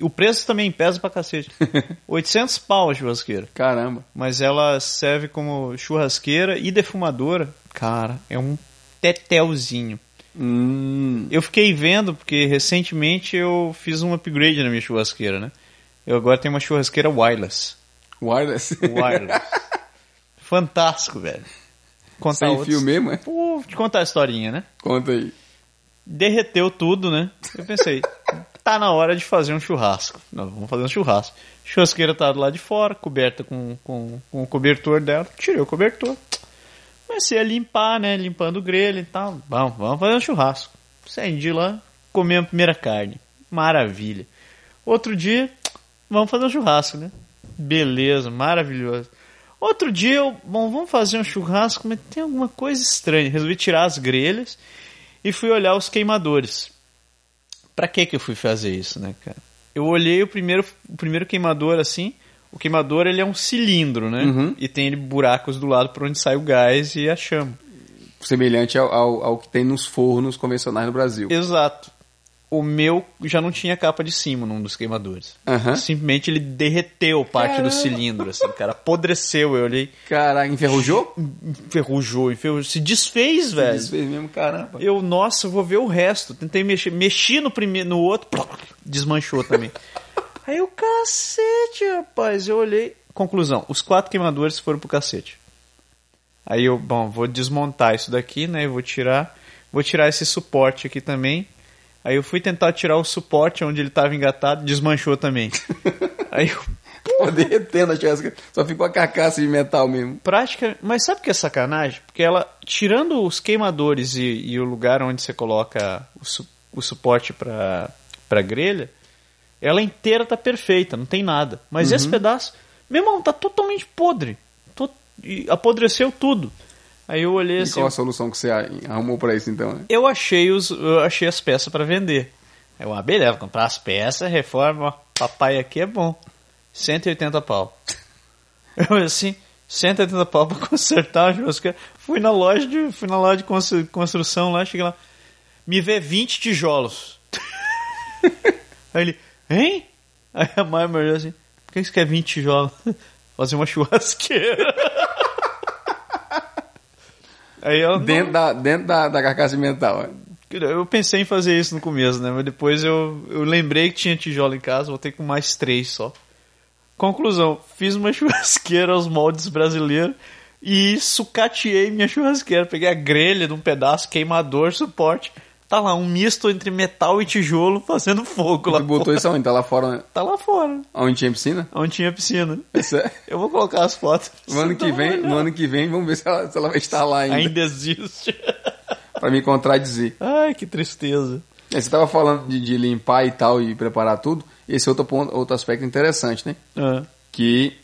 O preço também pesa pra cacete. 800 pau a churrasqueira. Caramba. Mas ela serve como churrasqueira e defumadora. Cara, é um tetelzinho. Hum, Eu fiquei vendo, porque recentemente eu fiz um upgrade na minha churrasqueira, né? Eu agora tenho uma churrasqueira wireless. wireless. Wireless. Fantástico, velho. Contar Sem outros- fio mesmo, é? Pô, te contar a historinha, né? Conta aí. Derreteu tudo, né? Eu pensei, tá na hora de fazer um churrasco. Nós vamos fazer um churrasco. Churrasqueira tá do lado de fora, coberta com, com, com o cobertor dela. Tirei o cobertor. Comecei a limpar, né? Limpando o grelho e tal. Vamos, vamos fazer um churrasco. De lá, comemos a primeira carne. Maravilha. Outro dia, vamos fazer um churrasco, né? Beleza, maravilhoso. Outro dia, eu, bom, vamos fazer um churrasco, mas tem alguma coisa estranha. Resolvi tirar as grelhas e fui olhar os queimadores. Pra que que eu fui fazer isso, né, cara? Eu olhei o primeiro, o primeiro queimador assim. O queimador ele é um cilindro, né? Uhum. E tem ele buracos do lado por onde sai o gás e a chama. Semelhante ao, ao, ao que tem nos fornos convencionais no Brasil. Exato. O meu já não tinha capa de cima num dos queimadores. Aham. Simplesmente ele derreteu parte do Caramba. cilindro, assim, cara. Apodreceu. Eu olhei, Caraca, enferrujou? enferrujou, enferrujou. Se desfez, velho. Desfez mesmo, caramba. Eu, nossa, vou ver o resto. Tentei mexer, mexi no primeiro, no outro, desmanchou também. Aí eu, cacete, rapaz, eu olhei. Conclusão, os quatro queimadores foram pro cacete. Aí eu, bom, vou desmontar isso daqui, né? Eu vou tirar, vou tirar esse suporte aqui também. Aí eu fui tentar tirar o suporte onde ele estava engatado, desmanchou também. Aí eu, Pô, derretendo a churrasqueira. Só ficou a carcaça de metal mesmo. prática. Mas sabe o que é sacanagem? Porque ela, tirando os queimadores e, e o lugar onde você coloca o, su- o suporte para pra grelha, ela inteira tá perfeita, não tem nada. Mas esse pedaço, meu irmão, tá totalmente podre. E apodreceu tudo. Aí eu olhei E assim. qual a solução que você arrumou pra isso então? né? Eu achei, os, eu achei as peças para vender. Eu, ah, beleza, comprar as peças, reforma, papai aqui é bom. 180 pau. Eu assim, 180 pau pra consertar a churrasqueira. Fui na loja de, fui na loja de constru- construção lá, cheguei lá. Me vê 20 tijolos. Aí ele, hein? Aí a mãe me olhou assim, por que você quer 20 tijolos? Fazer uma churrasqueira. Aí ela, "Não, Dentro, da, dentro da, da carcaça de metal. né? eu pensei em fazer isso no começo, né? Mas depois eu, eu lembrei que tinha tijolo em casa, voltei com mais três só. Conclusão, fiz uma churrasqueira aos moldes brasileiros e sucateei minha churrasqueira. Peguei a grelha de um pedaço, queimador, suporte. Tá lá, um misto entre metal e tijolo fazendo fogo lá Tu botou fora. isso aonde? Tá lá fora, né? Tá lá fora, onde tinha piscina? onde tinha piscina. Isso é. Eu vou colocar as fotos. No ano que vem, no ano que vem, vamos ver se ela, se ela vai estar lá ainda. Ainda existe. Pra me contradizer. Ai, que tristeza. É, Você tava falando de, de limpar e tal e preparar tudo. Esse é outro ponto, outro aspecto interessante, né? Ah, Que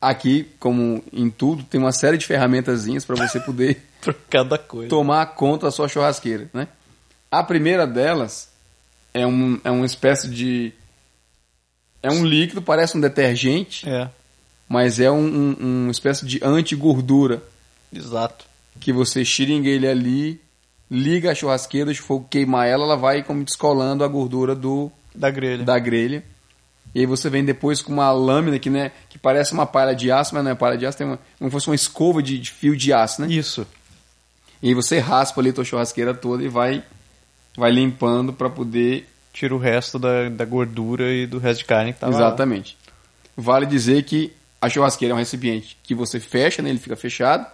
aqui, como em tudo, tem uma série de ferramentazinhas para você poder por cada coisa. tomar conta da sua churrasqueira, né? A primeira delas é, um, é uma espécie de... É um líquido, parece um detergente, É, mas é um, um- uma espécie de anti-gordura exato. que você xiringa ele ali, liga a churrasqueira, deixa o fogo queimar ela, ela vai como descolando a gordura do, Da grelha. da grelha. E aí você vem depois com uma lâmina que, né, que parece uma palha de aço, mas não é palha de aço, tem uma, como se fosse uma escova de, de fio de aço, né? Isso. E aí você raspa ali a tua churrasqueira toda e vai, vai limpando para poder... Tira o resto da, da gordura e do resto de carne que lá. Exatamente. Vale dizer que a churrasqueira é um recipiente que você fecha, né, ele fica fechado.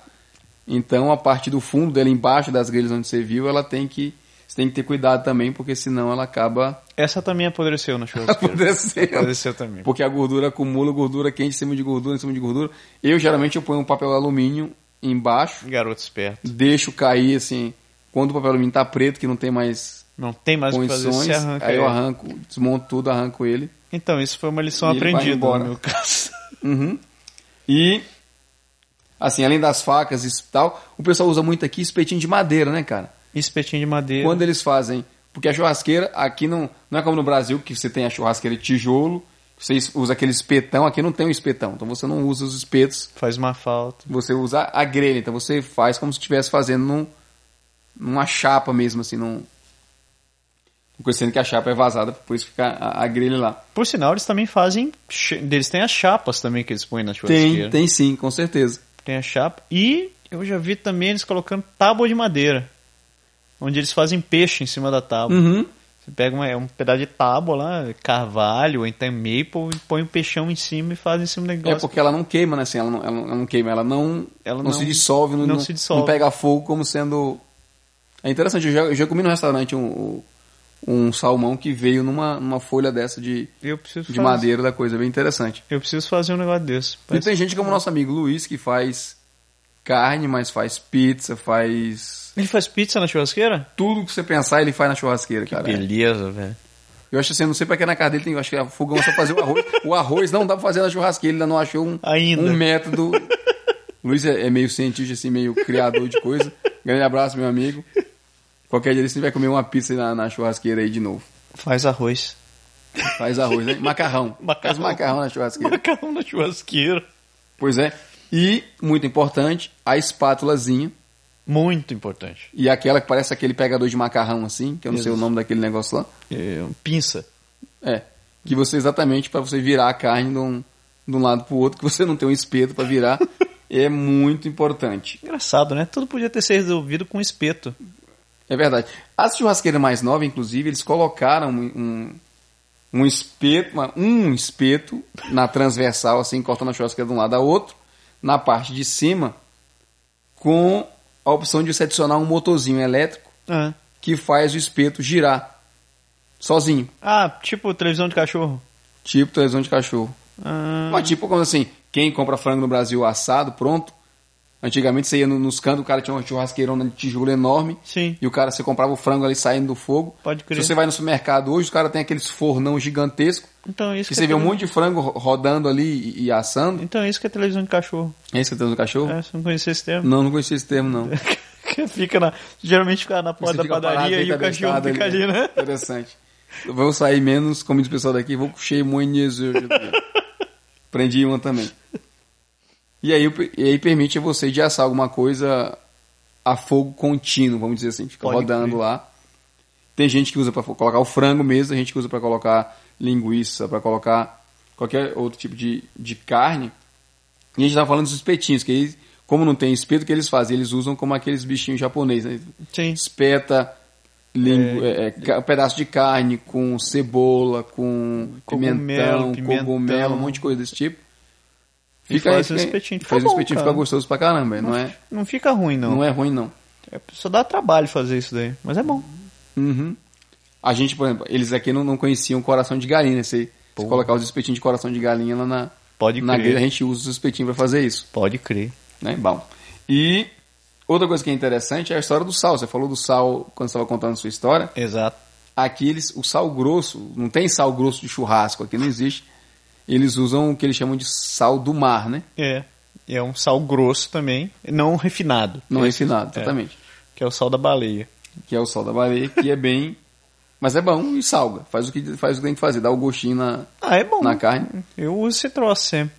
Então a parte do fundo dela, embaixo das grelhas onde você viu, ela tem que... Você tem que ter cuidado também, porque senão ela acaba Essa também apodreceu na churrasqueira. apodrecendo. Apodreceu também. Porque a gordura acumula gordura quente em cima de gordura, em cima de gordura. Eu geralmente eu ponho um papel alumínio embaixo, Garoto esperto. deixo cair assim, quando o papel alumínio tá preto, que não tem mais Não tem mais o que fazer, condições, arranca aí eu arranco, desmonto tudo, arranco ele. Então, isso foi uma lição E ele vai aprendida embora. no meu caso. Uhum. E assim, além das facas e tal, o pessoal usa muito aqui espetinho de madeira, né, cara? Espetinho de madeira. Quando eles fazem, porque a churrasqueira aqui não, não é como no Brasil que você tem a churrasqueira de tijolo, você usa aquele espetão, aqui não tem um espetão, então você não usa os espetos Faz uma falta. você usa a grelha, então você faz como se estivesse fazendo num, numa chapa mesmo, assim, num. Conhecendo que a chapa é vazada, por isso fica a, a grelha lá. Por sinal, eles também fazem. Eles têm as chapas também que eles põem na Tem, churrasqueira. tem sim, com certeza. Tem a chapa. E eu já vi também eles colocando tábua de madeira. Onde eles fazem peixe em cima da tábua. Uhum. Você pega uma- um pedaço de tábua lá, carvalho, ou então maple, e põe um peixão em cima e faz em cima do É negócio. porque ela não queima, né? Assim, ela, não, ela, não, queima, ela não, Ela não, não- se dissolve, não, não não, se dissolve. não pega fogo como sendo É interessante, eu já, eu já comi no restaurante um, um salmão que veio numa, numa folha dessa de, de madeira da coisa, bem interessante. Eu preciso fazer um negócio desse. E Parece- tem gente como o nosso amigo Luiz que faz carne, mas faz pizza, faz Ele faz pizza na churrasqueira? tudo que você pensar ele faz na churrasqueira, cara. Beleza, velho. Eu acho assim, não sei pra que na casa dele tem, eu acho que é fogão só fazer o arroz. o arroz não dá pra fazer na churrasqueira, ele ainda não achou um, Ainda. um método. Luiz é, é meio cientista, assim, meio criador de coisa. Grande abraço, meu amigo. Qualquer dia ele vai comer uma pizza na, na churrasqueira aí de novo. Faz arroz. Faz arroz, né? Macarrão. Macarrão. Faz macarrão na churrasqueira. Macarrão na churrasqueira. Pois é. E, muito importante, a espátulazinha. Muito importante. E aquela que parece aquele pegador de macarrão, assim, que eu não sei o nome daquele negócio lá. É, pinça. É. Que você exatamente para você virar a carne de um, de um lado pro outro, que você não tem um espeto para virar, é muito importante. Engraçado, né? Tudo podia ter sido resolvido com espeto. É verdade. As churrasqueiras mais novas, inclusive, eles colocaram um, um, um espeto, uma- um espeto na transversal, assim, cortando a churrasqueira de um lado a outro, na parte de cima, com a opção de você adicionar um motorzinho elétrico Ah, que faz o espeto girar sozinho, Ah, tipo televisão de cachorro. tipo televisão de cachorro. Ah, Mas tipo como assim, quem compra frango no Brasil assado, pronto. Antigamente você ia no- nos cantos, o cara tinha uma churrasqueirona de tijolo enorme. Sim. E o cara, você comprava o frango ali saindo do fogo. Pode crer. Se você vai no supermercado hoje, os caras têm aqueles fornão gigantesco. então isso Que que você é vê um monte de frango ro- rodando ali e, e assando. Então isso que é televisão de cachorro. É isso que tem no cachorro? É, você não conhecia esse termo? Não, não conhecia esse termo, não. Fica na, geralmente fica na Você porta da parado padaria e o cachorro fica ali, né? Interessante. Eu vou sair menos, como diz o pessoal daqui, vou cheio monhês hoje. Prendi uma também. E aí, e aí permite você de assar alguma coisa a fogo contínuo, vamos dizer assim, fica Pode rodando crer. lá. Tem gente que usa para colocar o frango mesmo, tem gente que usa para colocar linguiça, para colocar qualquer outro tipo de, de carne. E a gente tava falando dos espetinhos, que eles, como não tem espeto, o que eles fazem? Eles usam como aqueles bichinhos japoneses, né? Sim. espeta lingu- é, é, ca- pedaço de carne com cebola, com Cogumelo, pimentão, pimentão. cogumelo, um monte de coisa desse tipo. E faz aí, um fica- espetinho. Fica Faz o bom, espetinho cara. ficar gostoso pra caramba, não é, Não fica ruim, não. não é ruim não. É, só dá trabalho fazer isso daí, mas é bom. Uhum. A gente, por exemplo, eles aqui não, não conheciam coração de galinha. Se, se colocar os espetinhos de coração de galinha lá na, Pode na crer. grelha, a gente usa os espetinhos pra fazer isso. Pode crer. Né? Bom. E outra coisa que é interessante é a história do sal. Você falou do sal quando você estava contando a sua história. Exato. Aqui eles, o sal grosso, não tem sal grosso de churrasco, aqui não existe. Eles usam o que eles chamam de sal do mar, né? É. É um sal grosso também, não refinado. Não Esse- refinado, é, exatamente. que é o sal da baleia. Que é o sal da baleia, que é bem. Mas é bom e salga. Faz o que, faz o que tem que fazer, dá o gostinho na, Ah, é bom. na carne. Eu uso esse troço sempre.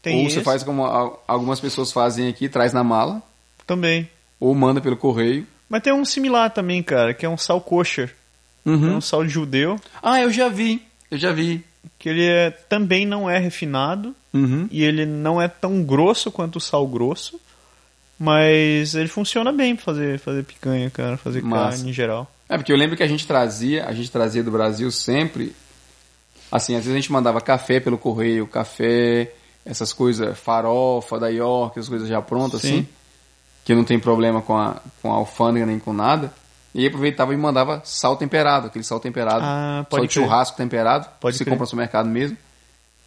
Tem ou você esse faz como algumas pessoas fazem aqui, traz na mala, também. ou manda pelo correio. Mas tem um similar também, cara, que é um sal kosher. É Uhum. um sal judeu, Ah, eu já vi, eu já vi. Que ele é- também não é refinado Uhum. e ele não é tão grosso quanto o sal grosso, mas ele funciona bem pra fazer, fazer picanha, cara, fazer Massa. carne em geral. É porque eu lembro que a gente trazia, a gente trazia do Brasil sempre, assim, às vezes a gente mandava café pelo correio, café, essas coisas, farofa da York, essas coisas já prontas, Sim. assim, que não tem problema com a, com a alfândega nem com nada. E aproveitava e mandava sal temperado, aquele sal temperado, Ah, sal de churrasco temperado, Pode que você crer. compra no supermercado mesmo.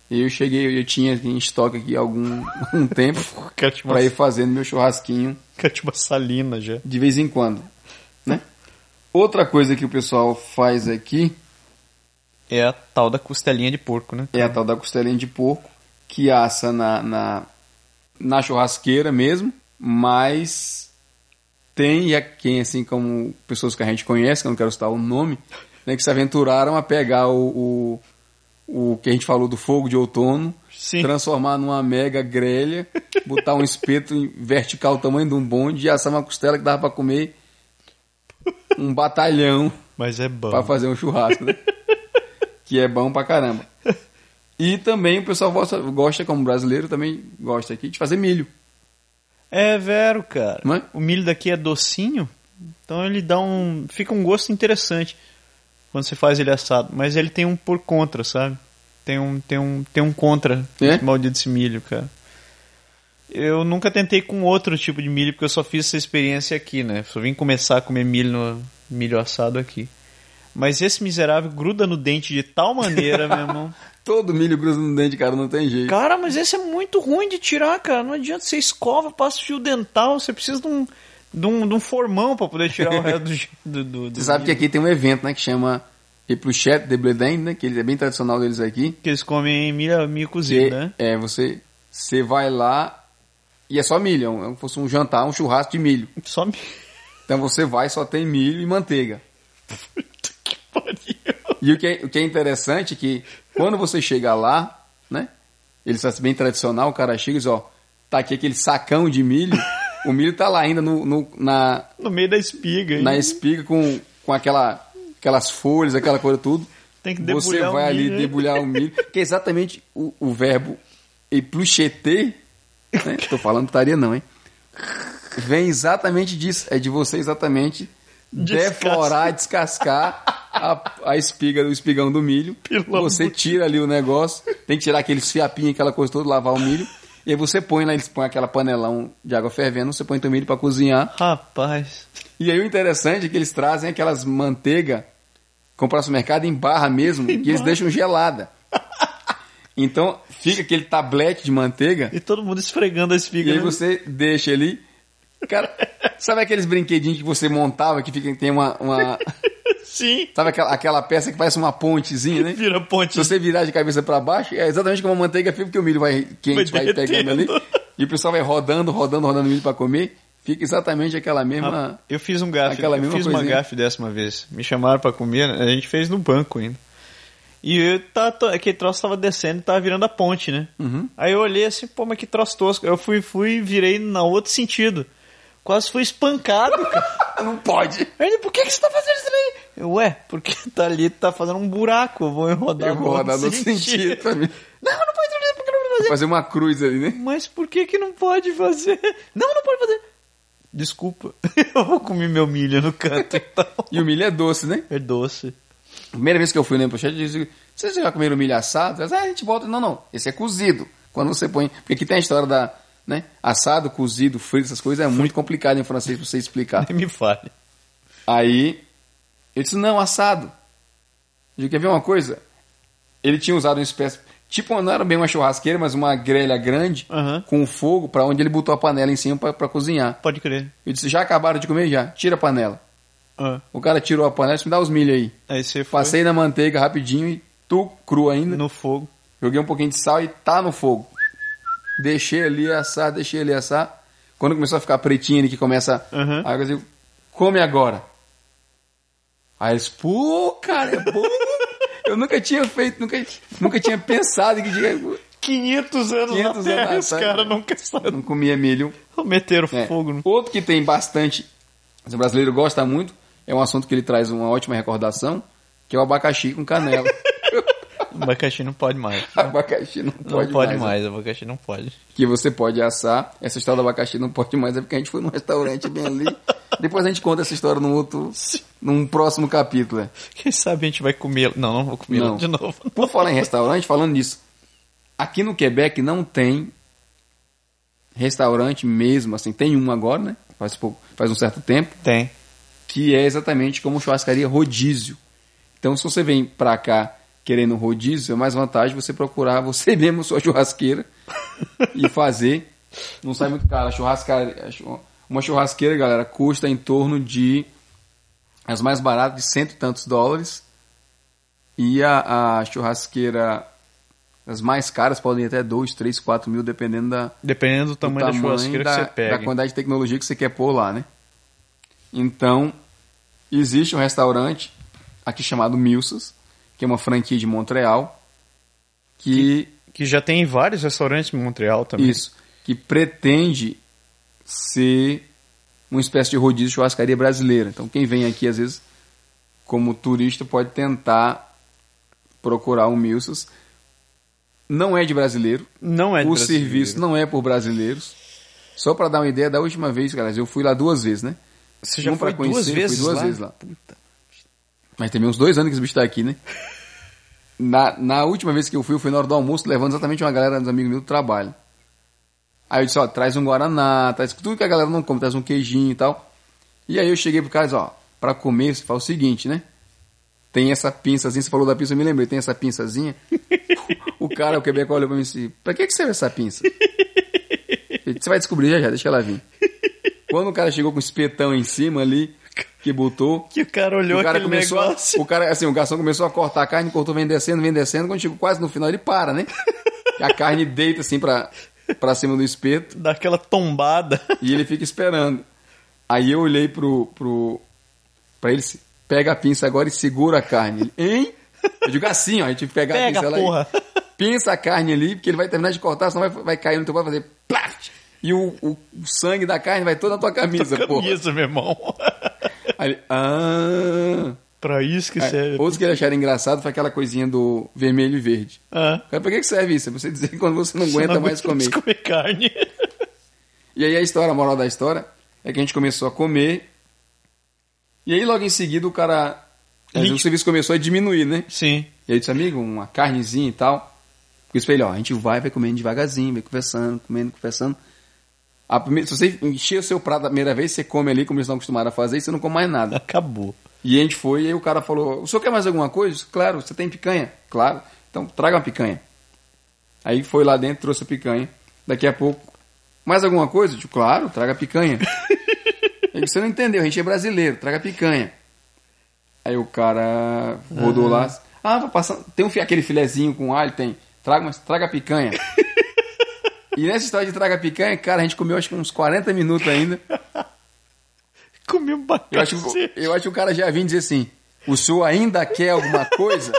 E eu cheguei, eu tinha em estoque aqui algum um tempo para ir fazendo meu churrasquinho uma salina já. de vez em quando, né? Outra coisa que o pessoal faz aqui É a tal da costelinha de porco, né? é a tal da costelinha de porco, que assa na, na, na churrasqueira mesmo, mas tem e há quem, assim como pessoas que a gente conhece, que eu não quero citar o nome, né, que se aventuraram a pegar o, o, o que a gente falou do fogo de outono, Sim. transformar numa mega grelha, botar um espeto em vertical, o tamanho de um bonde, e assar uma costela que dava para comer um batalhão Mas é bom. Pra fazer um churrasco, né? que é bom pra caramba. E também o pessoal gosta, gosta, como brasileiro, também gosta aqui, de fazer milho. É vero, cara. É? O milho daqui é docinho, então ele dá um. fica um gosto interessante quando você faz ele assado. Mas ele tem um por contra, sabe? Tem um, tem um, tem um contra É? esse maldito desse milho, cara. Eu nunca tentei com outro tipo de milho, porque eu só fiz essa experiência aqui, né? Só vim começar a comer milho, no, milho assado aqui. Mas esse miserável gruda no dente de tal maneira, meu irmão. Todo milho gruda no dente, cara, não tem jeito. Cara, mas esse é muito ruim de tirar, cara. Não adianta você escova, passa fio dental, você precisa de um, de um, de um formão pra poder tirar o resto do, do, do, do Você sabe que milho. aqui tem um evento, né, que chama Epluchet de Bledin, né, que ele é bem tradicional deles aqui. Que eles comem milho, milho cozido, Que né? é, você, você vai lá e é só milho, é é como se fosse um jantar, um churrasco de milho. Só milho. Então você vai só tem milho e manteiga. E o que, é, o que é interessante é que quando você chega lá, né? Ele está bem tradicional, o cara chega e diz, ó, tá aqui aquele sacão de milho, o milho tá lá ainda no, no- na, No meio da espiga. na hein? espiga com, com aquela, aquelas folhas, aquela coisa tudo. Tem que Você debulhar o vai ali milho, né? debulhar o milho, que é exatamente o, o verbo eplucheter, né? Tô falando putaria não, hein? Vem exatamente disso, é de você exatamente Descasca. deflorar, descascar a, a espiga, o espigão do milho. Pelo você tira ali o negócio, tem que tirar aqueles fiapinhos, aquela coisa toda, lavar o milho. E aí você põe lá, eles põem aquela panelão de água fervendo, você põe teu milho para cozinhar. Rapaz. E aí o interessante é que eles trazem aquelas manteiga comprar no supermercado em barra mesmo, que eles deixam gelada. Então fica aquele tablete de manteiga E todo mundo esfregando a espiga. e aí né? você deixa ali. Cara, sabe aqueles brinquedinhos que você montava que fica, tem uma, uma- Sim. Sabe aquela, aquela peça que parece uma pontezinha, né? Vira ponte. Se você virar de cabeça para baixo, é exatamente como a manteiga fica, porque o milho vai quente, Vai vai, pegando ali. E o pessoal vai rodando, rodando, rodando o milho para comer. Fica exatamente aquela mesma. Eu fiz um gafe, Aquela eu mesma fiz uma coisinha. gafe dessa uma vez. Me chamaram pra comer, a gente fez no banco ainda. E eu tá, tô- aquele troço tava descendo e tava virando a ponte, né? Uhum. Aí eu olhei assim, pô, mas que troço tosco. Eu fui, fui, virei na outro sentido. Quase fui espancado, cara. Não pode! Aí ele, por que, que você tá fazendo isso daí? Eu, ué, porque tá ali, tá fazendo um buraco, eu vou rodar Eu vou no rodar no sentido também. Não, não pode fazer, por que não pode fazer? Fazer uma cruz ali, né? Mas por que que não pode fazer? Não, não pode fazer. Desculpa, eu vou comer meu milho no canto então. E o milho é doce, né? É doce. Primeira vez que eu fui na Empochete, eu disse, vocês já comeram milho assado? Eles, ah, a gente volta. Não, não, esse é cozido. Quando você põe... Porque aqui tem a história da... Né? Assado, cozido, frito, essas coisas é muito complicado em francês pra você explicar. Nem me fale. Aí, eu disse, não, assado. Eu quer ver uma coisa? Ele tinha usado uma espécie... Tipo, não era bem uma churrasqueira, mas uma grelha grande, Aham. com fogo, pra onde ele botou a panela em cima pra, pra cozinhar. Pode crer. Eu disse, já acabaram de comer? Já. Tira a panela. Ah, O cara tirou a panela e disse, me dá os milho aí. aí você foi Passei na manteiga rapidinho e tu cru ainda. no fogo. Joguei um pouquinho de sal e tá no fogo. Deixei ali assar, deixei ali assar. Quando começou a ficar pretinho ali que começa. Uhum. Aí eu digo, come agora. Aí eles, pô, cara, é bom. eu nunca tinha feito, nunca, nunca tinha pensado que tinha- 500 anos 500 na Terra, anos os caras né? nunca não comia milho. Meteram É. fogo no... Outro que tem bastante, o brasileiro gosta muito, é um assunto que ele traz uma ótima recordação, que é o abacaxi com canela. Abacaxi não pode mais. abacaxi não Não pode, pode, mais. né? mais, abacaxi não pode. que você pode assar. Essa história do abacaxi não pode mais, é porque a gente foi num restaurante bem ali. Depois a gente conta essa história num outro, num próximo capítulo. é. Quem sabe a gente vai comer... Não, não vou comer Não. de novo. Por falar em restaurante, falando nisso, aqui no Quebec não tem restaurante mesmo, assim, tem um agora, né? Faz, pouco, faz um certo tempo, Tem. que é exatamente como churrascaria rodízio. Então, se você vem pra cá querendo rodízio, é mais vantagem você procurar você mesmo sua churrasqueira e fazer. Não sai muito caro. A churrascaria, uma churrasqueira, galera, custa em torno de as mais baratas de cento e tantos dólares e a, a churrasqueira as mais caras podem ir até 2, 3, 4 mil, dependendo da, Dependendo do tamanho, do da churrasqueira da, que você pega. da quantidade de tecnologia que você quer pôr lá, né? Então, existe um restaurante aqui chamado Milsas, que é uma franquia de Montreal, que, Que já tem vários restaurantes em Montreal também. isso, que pretende ser uma espécie de rodízio de churrascaria brasileira. Então, quem vem aqui às vezes como turista pode tentar procurar um Milsas. Não é de brasileiro, Não é de o brasileiro. serviço não é por brasileiros. Só para dar uma ideia, da última vez, galera, eu fui lá duas vezes, né? Você já foi duas conhecer, fui vezes duas lá? vezes lá. Mas tem uns dois anos que esse bicho tá aqui, né? Na, na última vez que eu fui, eu fui na hora do almoço, levando exatamente uma galera dos amigos meus do trabalho. Aí eu disse, ó, traz um Guaraná, traz tudo que a galera não come, traz um queijinho e tal. E aí eu cheguei pro cara e disse, ó, pra comer, você faz o seguinte, né? Tem essa pinçazinha, você falou da pinça, eu me lembrei, tem essa pinçazinha. o cara, o Quebec, olhou pra mim e disse, pra que, que serve essa pinça? Você vai descobrir já já, deixa ela vir. Quando o cara chegou com o espetão em cima ali, que botou, Que o cara olhou o cara aquele começou, a- negócio. o cara, assim, o garçom começou a cortar a carne, cortou, vem descendo, vem descendo, quando chegou quase no final ele para, né? A carne deita assim pra, pra cima do espeto Dá aquela tombada. e ele fica esperando. Aí eu olhei pro, pro pra ele, pega a pinça agora e segura a carne. Ele, hein? Eu digo assim, ó, a gente pega, a Pega, pinça lá porra. e pinça a carne ali, porque ele vai terminar de cortar, senão vai, vai cair no teu pau e fazer plaf! E o, o, sangue da carne vai toda na tua camisa, porra. Camisa, meu irmão. Aí ah... pra isso que Aí, serve. Outros que eles acharam engraçado foi aquela coisinha do vermelho e verde. Ah, Cara, pra que que serve isso? É você dizer que quando você não você aguenta não mais comer. comer carne. E aí a história, a moral da história, é que a gente começou a comer. E aí logo em seguida o cara. O serviço começou a diminuir, né? Sim. E aí eu disse, amigo, uma carnezinha e tal. Porque isso ele, ó, a gente vai, vai comendo devagarzinho, vai conversando, comendo, conversando. A primeira, se você encher o seu prato da primeira vez, você come ali, como eles estão acostumados a fazer, e você não come mais nada. Acabou. E a gente foi, e aí o cara falou: O senhor quer mais alguma coisa? Claro, você tem picanha? Claro. Então traga uma picanha. Aí foi lá dentro, trouxe a picanha. Daqui a pouco, mais alguma coisa? Eu disse, claro, traga a picanha. Disse, você não entendeu, a gente é brasileiro, traga a picanha. Aí o cara rodou lá. Ah, vou passar. Tem um, aquele filezinho com alho? Tem. Traga, mas traga a picanha. e nessa história de traga picanha, cara, a gente comeu acho que uns 40 minutos ainda. Comi um Eu acho, eu acho que o cara já vinha dizer assim: o senhor ainda quer alguma coisa?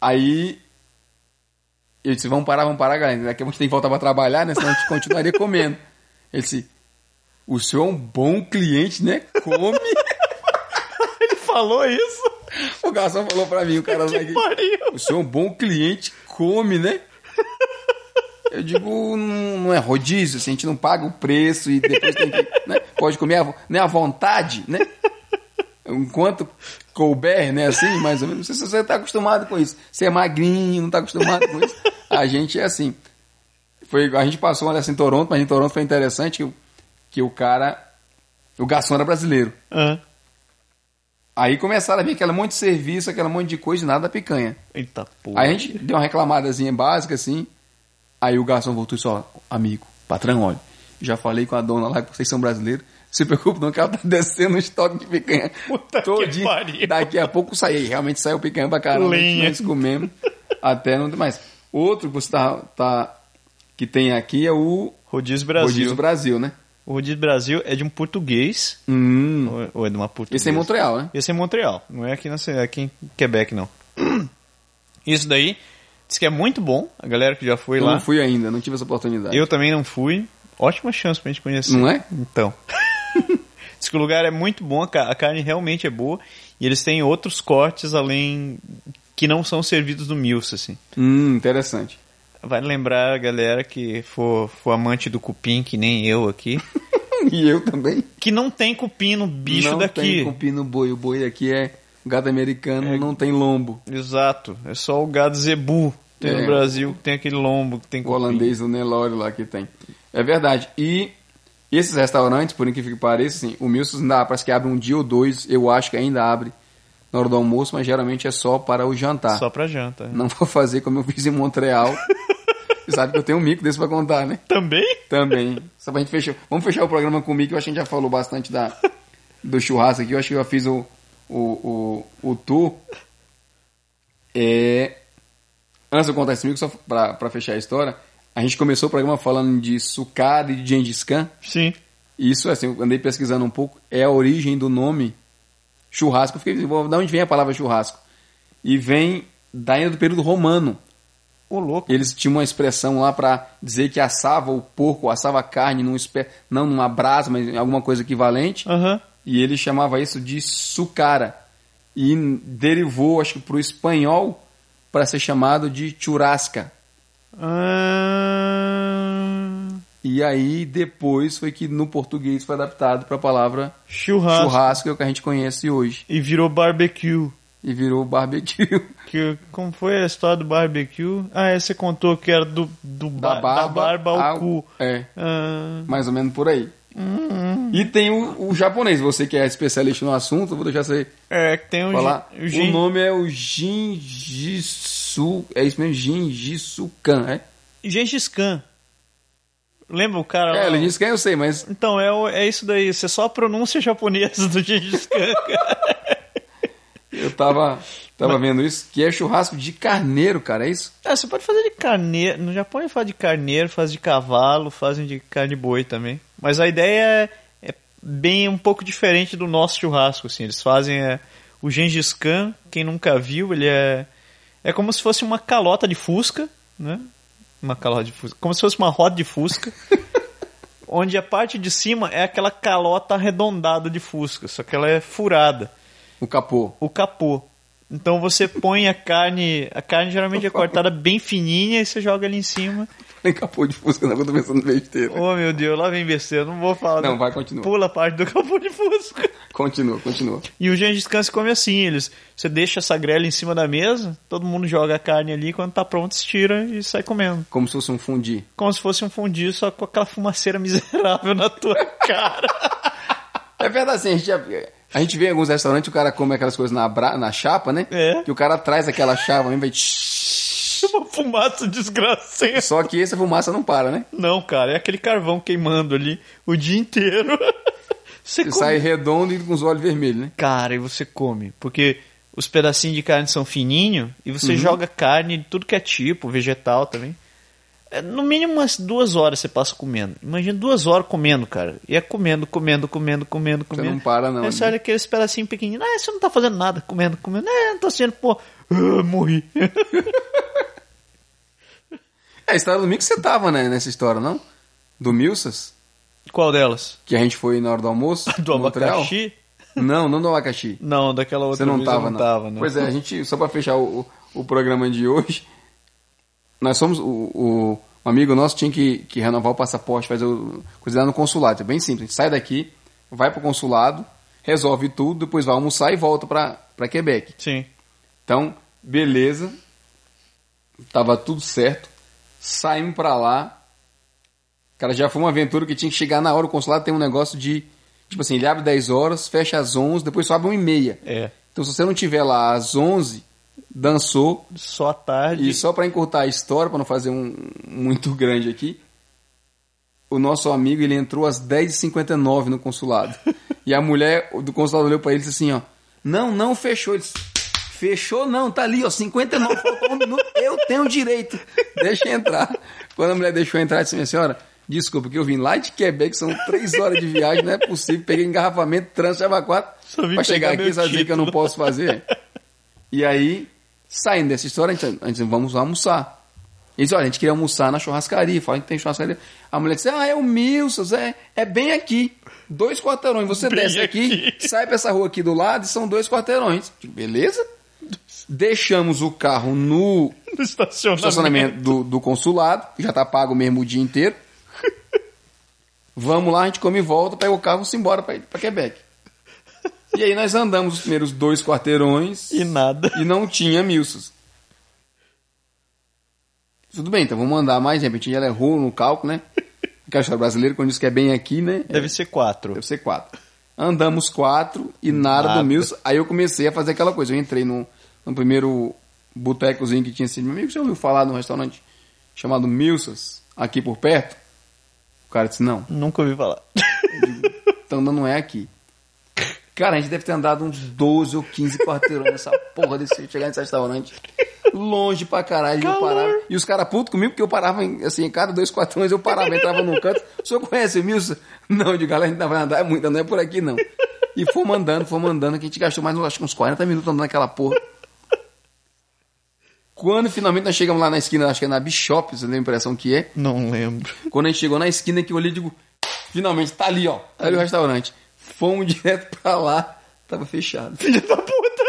Aí. Eu disse: vamos parar, vamos parar, galera. Daqui a pouco a gente tem que voltar pra trabalhar, né? Senão a gente continuaria comendo. Ele disse: o senhor é um bom cliente, né? Come. Ele falou isso. o garçom falou pra mim: o cara Que pariu. O senhor é um bom cliente, come, né? Eu digo, não, é rodízio, assim, a gente não paga o preço e depois tem que. Né? Pode comer à, né, à vontade, né? Enquanto couber, né, assim, mais ou menos. Não sei se você está acostumado com isso. Você é magrinho, não está acostumado com isso. A gente é assim. Foi, a gente passou uma dessa em Toronto, mas em Toronto foi interessante que, o- que o cara. O garçom era brasileiro. Ah. Aí começaram a vir aquele monte de serviço, aquele monte de coisa e nada da picanha. Eita porra. Aí a gente deu uma reclamadazinha básica assim. Aí o garçom voltou e disse: Ó, amigo, patrão, olha, já falei com a dona lá que vocês são brasileiros. Se preocupe, não, que ela tá descendo o estoque de picanha. Puta que todinho. pariu. Daqui a pouco sai. E realmente saiu picanha pra caramba. Lenha. Nós comemos até não tem mais. Outro que você tá, tá- que tem aqui é o Rodízio Brasil. Rodízio Brasil, né? O Rodízio Brasil é de um português. Hum. Ou- Ou é de uma portuguesa? Esse é em Montreal, né? Esse é em Montreal. Não é aqui, na, é aqui em Quebec, não. Isso daí diz que é muito bom. A galera que já foi Eu lá. não fui ainda, não tive essa oportunidade. Eu também não fui. Ótima chance pra gente conhecer. Não é? Então. Diz que o lugar é muito bom, a carne realmente é boa. E eles têm outros cortes além que não são servidos no Mills, assim. Hum, interessante. Vai lembrar a galera que for, for amante do cupim, que nem eu aqui, E eu também. que não tem cupim no bicho não daqui. tem cupim no boi. O boi aqui é gado americano, não tem lombo. Exato. É só o gado zebu. Tem É. no Brasil que tem aquele lombo, que tem O cupim. holandês, o Nelore lá que tem. É verdade. E esses restaurantes, por incrível que pareça, assim, o Milsos ainda parece que abre um dia ou dois, eu acho que ainda abre na hora do almoço, mas geralmente é só para o jantar. Só pra janta. Não vou fazer como eu fiz em Montreal. Você sabe que eu tenho um mico desse pra contar, né? Também? Também. Só pra gente fechar. Vamos fechar o programa com o mico, eu acho que a gente já falou bastante da, do churrasco aqui. Eu acho que eu já fiz o, o, o, o tour. É... Antes de eu contar esse mico, só pra, pra fechar a história, a gente começou o programa falando de sucada e de Gengis Khan. Sim. Isso, assim, eu andei pesquisando um pouco, é a origem do nome churrasco. Eu fiquei, vou- de onde vem a palavra churrasco? E vem da ainda do período romano. Ô, louco. Eles tinham uma expressão lá para dizer que assava o porco, assava a carne num espe... não numa brasa, mas em alguma coisa equivalente. Aham. E ele chamava isso de sucara. E derivou, acho que para o espanhol, para ser chamado de churrasca. Ah, E aí depois foi que no português foi adaptado para a palavra churrasco. churrasco, que é o que a gente conhece hoje. E virou barbecue. e virou barbecue. Que, como foi a história do barbecue? Ah, é, você contou que era do, do Da ba- barba, da barba ao ao- cu. É, Ah, mais ou menos por aí. Hum. E tem o, o japonês, você que é especialista no assunto, vou deixar você é, que tem o, falar. gi- o O, gin- nome é o Jinjitsu, é isso mesmo, Jinjitsu-kan, é? Gengis Khan. Lembra o cara É, ele disse quem eu sei, mas Então, é, é isso daí. Você só a pronúncia japonesa do Gengis Khan. eu tava, tava vendo isso, que é churrasco de carneiro, cara, é isso? Ah, você pode fazer de carneiro. No Japão ele faz de carneiro, faz de cavalo, fazem de carne boi também. Mas a ideia é, é bem um pouco diferente do nosso churrasco, assim. Eles fazem é, o Gengis Khan, quem nunca viu, ele é é como se fosse uma calota de fusca, né? Uma calota de fusca, como se fosse uma roda de fusca. onde a parte de cima é aquela calota arredondada de fusca, só que ela é furada O capô. o capô. Então você põe a carne, a carne geralmente é cortada bem fininha e você joga ali em cima. Tem capô de fusca, não, eu tô pensando besteira. Oh meu Deus, lá vem besteira, não vou falar. Não, vai, continua. Pula a parte do capô de fusca. Continua, continua. E o Gengis Khan se come assim, eles, você deixa essa grelha em cima da mesa, todo mundo joga a carne ali, quando tá pronto se tira e sai comendo. Como se fosse um fundi. Como se fosse um fundir, só com aquela fumaceira miserável na tua cara. É verdade, assim, a gente, já- a gente vê em alguns restaurantes o cara come aquelas coisas na, bra- na chapa, né? É. Que o cara traz aquela chapa e vai. Uma fumaça desgraçada. Só que essa fumaça não para, né? Não, cara, é aquele carvão queimando ali o dia inteiro. Você Você sai redondo e com os olhos vermelhos, né? Cara, e você come. Porque os pedacinhos de carne são fininhos e Uhum. você joga carne de tudo que é tipo, vegetal também. É, no mínimo umas duas horas você passa comendo. Imagina duas horas comendo, cara. E é comendo, comendo, comendo, comendo, comendo. não para, não, Aí você né? olha aqueles pedacinhos pequenininhos. Ah, você não tá fazendo nada. Comendo, comendo. É, não tô sendo, pô. ah, morri. É, a história do Mico você tava, né, nessa história, não? Do Milsas? Qual delas? Que a gente foi na hora do almoço? Do abacaxi? Não, não do abacaxi. Não, daquela outra Você não tava, não não. tava, não. Pois é, a gente, só pra fechar o, o, o programa de hoje, nós somos, o, o um amigo nosso tinha que, que renovar o passaporte, fazer o, coisa lá no consulado, é bem simples, a gente sai daqui, vai pro consulado, resolve tudo, depois vai almoçar e volta pra, pra Quebec. Sim. Então, beleza, tava tudo certo, saímos pra lá, cara, já foi uma aventura que tinha que chegar na hora, o consulado tem um negócio de, tipo assim, ele abre 10 horas, fecha às 11, depois só abre 1 e meia. É. Então, se você não tiver lá às 11, dançou. Só à tarde. E só para encurtar a história, para não fazer um muito grande aqui, o nosso amigo ele entrou às 10h59 no consulado. e a mulher do consulado olhou para ele e disse assim: ó, Não, não fechou. Ele disse, Fechou não, tá ali, ó, 59, faltou um minuto, eu tenho direito, deixa entrar. Quando a mulher deixou entrar, disse: Minha senhora, desculpa, que eu vim lá de Quebec, são três horas de viagem, não é possível, peguei engarrafamento, trânsito, vim para chegar aqui, dizer que eu não posso fazer? E aí, saindo dessa história, a gente, a gente disse, vamos almoçar. Eles olha, a gente queria almoçar na churrascaria, fala que tem churrascaria. A mulher disse, ah, é o Milsas, é, é bem aqui. Dois quarteirões, você Bem desce aqui, sai pra essa rua aqui do lado e são dois quarteirões. Digo, Beleza? Deixamos o carro no No estacionamento. estacionamento do, do consulado, já tá pago mesmo o dia inteiro. Vamos lá, a gente come e volta, pega o carro e vamos embora pra, pra Quebec. E aí nós andamos os primeiros dois quarteirões E nada. e não tinha Milsos. Tudo bem, então vamos andar mais, de repente ela errou no cálculo, né? Cara brasileiro, quando diz que é bem aqui, né? Deve ser quatro. Deve ser quatro. Andamos quatro e nada, Nada. do Mills. Aí eu comecei a fazer aquela coisa. Eu entrei no, no primeiro botecozinho que tinha sido meu amigo. Você ouviu falar de um restaurante chamado Milsas, aqui por perto? O cara disse, não, Nunca ouvi falar. então não é aqui. Cara, a gente deve ter andado uns 12 ou 15 quarteirões nessa porra desse chegar nesse restaurante. Longe pra caralho, eu parava. E os caras putos comigo, porque eu parava, em, assim, em cada dois quarteirões eu parava, entrava num canto. O senhor conhece o Milson? Não, digo, galera, a gente não vai andar muito, não é por aqui não. E fomos andando, fomos andando, que a gente gastou mais, acho uns 40 minutos andando naquela porra. Quando finalmente nós chegamos lá na esquina, acho que é na Bishop, você tem a impressão que é. Não lembro. Quando a gente chegou na esquina que eu olhei e digo, finalmente, tá ali, ó. Tá ali o restaurante. Fomos direto pra lá, tava fechado. Filha da puta!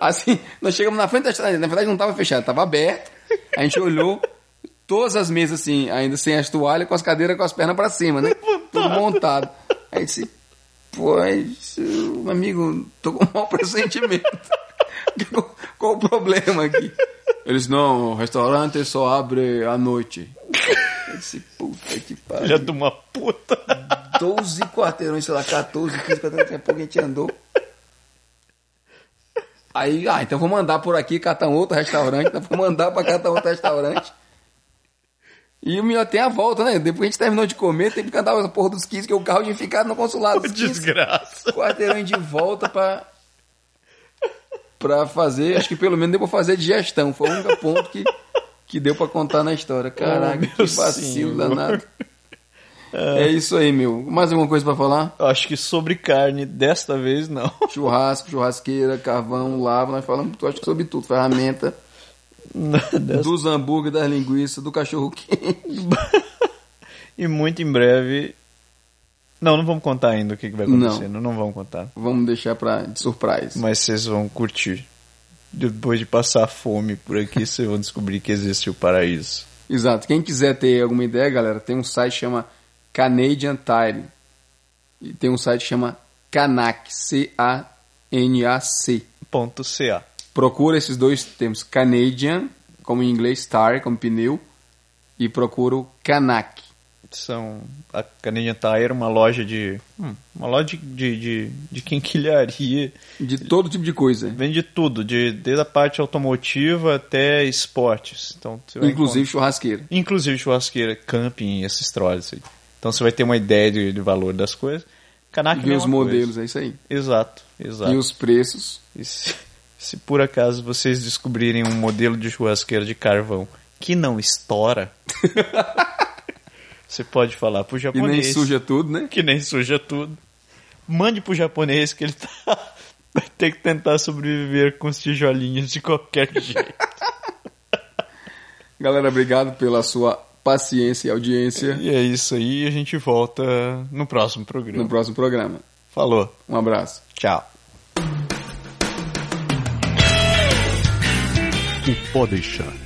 Assim, nós chegamos na frente da restaurante, na verdade não tava fechado, tava aberto. A gente olhou, todas as mesas assim, ainda sem as toalhas, com as cadeiras com as pernas pra cima, né? Tudo montado. Aí disse, Pois, meu amigo, tô com um mau pressentimento. Qual o problema aqui? Eles, não, o restaurante só abre à noite. Eu disse, puta que Filha pariu. de uma puta. 12 quarteirões, sei lá, 14, 15 quarteirões, daqui a pouco a gente andou. Aí, ah, então vou mandar por aqui catar um outro restaurante, então vou mandar pra catar outro restaurante. E o melhor tem a volta, né? Depois que a gente terminou de comer, tem que andar essa porra dos 15, que o carro tinha ficado no consulado dos 15 Desgraça. quarteirão de volta pra, pra fazer, acho que pelo menos deu pra fazer digestão. Foi o único ponto que, que deu pra contar na história. Caraca, Oh, que vacilo senhor. danado. É isso aí, meu. Mais alguma coisa pra falar? Acho que sobre carne, desta vez não. Churrasco, churrasqueira, carvão, lava, nós falamos acho que sobre tudo. Ferramenta, Desta- dos hambúrguer, das linguiças, do cachorro quente. E muito em breve. Não, não vamos contar ainda o que, que vai acontecer. Não. não vamos contar. Vamos deixar pra, de surpresa. Mas vocês vão curtir. Depois de passar fome por aqui, vocês vão descobrir que existe o paraíso. Exato. Quem quiser ter alguma ideia, galera, tem um site que chama Canadian Tire. E tem um site que chama Canac, C-A-N-A-C. Ponto CA. Procura esses dois termos, Canadian, como em inglês, tire, como pneu, e procura o Canac. São a Canadian Tire, uma loja de. hum, uma loja de, de, de, de quinquilharia. De todo tipo de coisa. Vende tudo, de, desde a parte automotiva até esportes. Então, Inclusive churrasqueira. Inclusive churrasqueira, camping, histórias aí. Então você vai ter uma ideia de, de valor das coisas. Canac não é os uma coisa. modelos, é isso aí. Exato, exato. E os preços. E se, se por acaso vocês descobrirem um modelo de churrasqueira de carvão que não estoura, você pode falar pro japonês. nem suja tudo, né? Que nem suja tudo. Mande pro japonês que ele tá, vai ter que tentar sobreviver com os tijolinhos de qualquer jeito. Galera, obrigado pela sua paciência e audiência e é isso aí, a gente volta no próximo programa. no próximo programa. Falou. Um abraço. Tchau. O Pode Deixar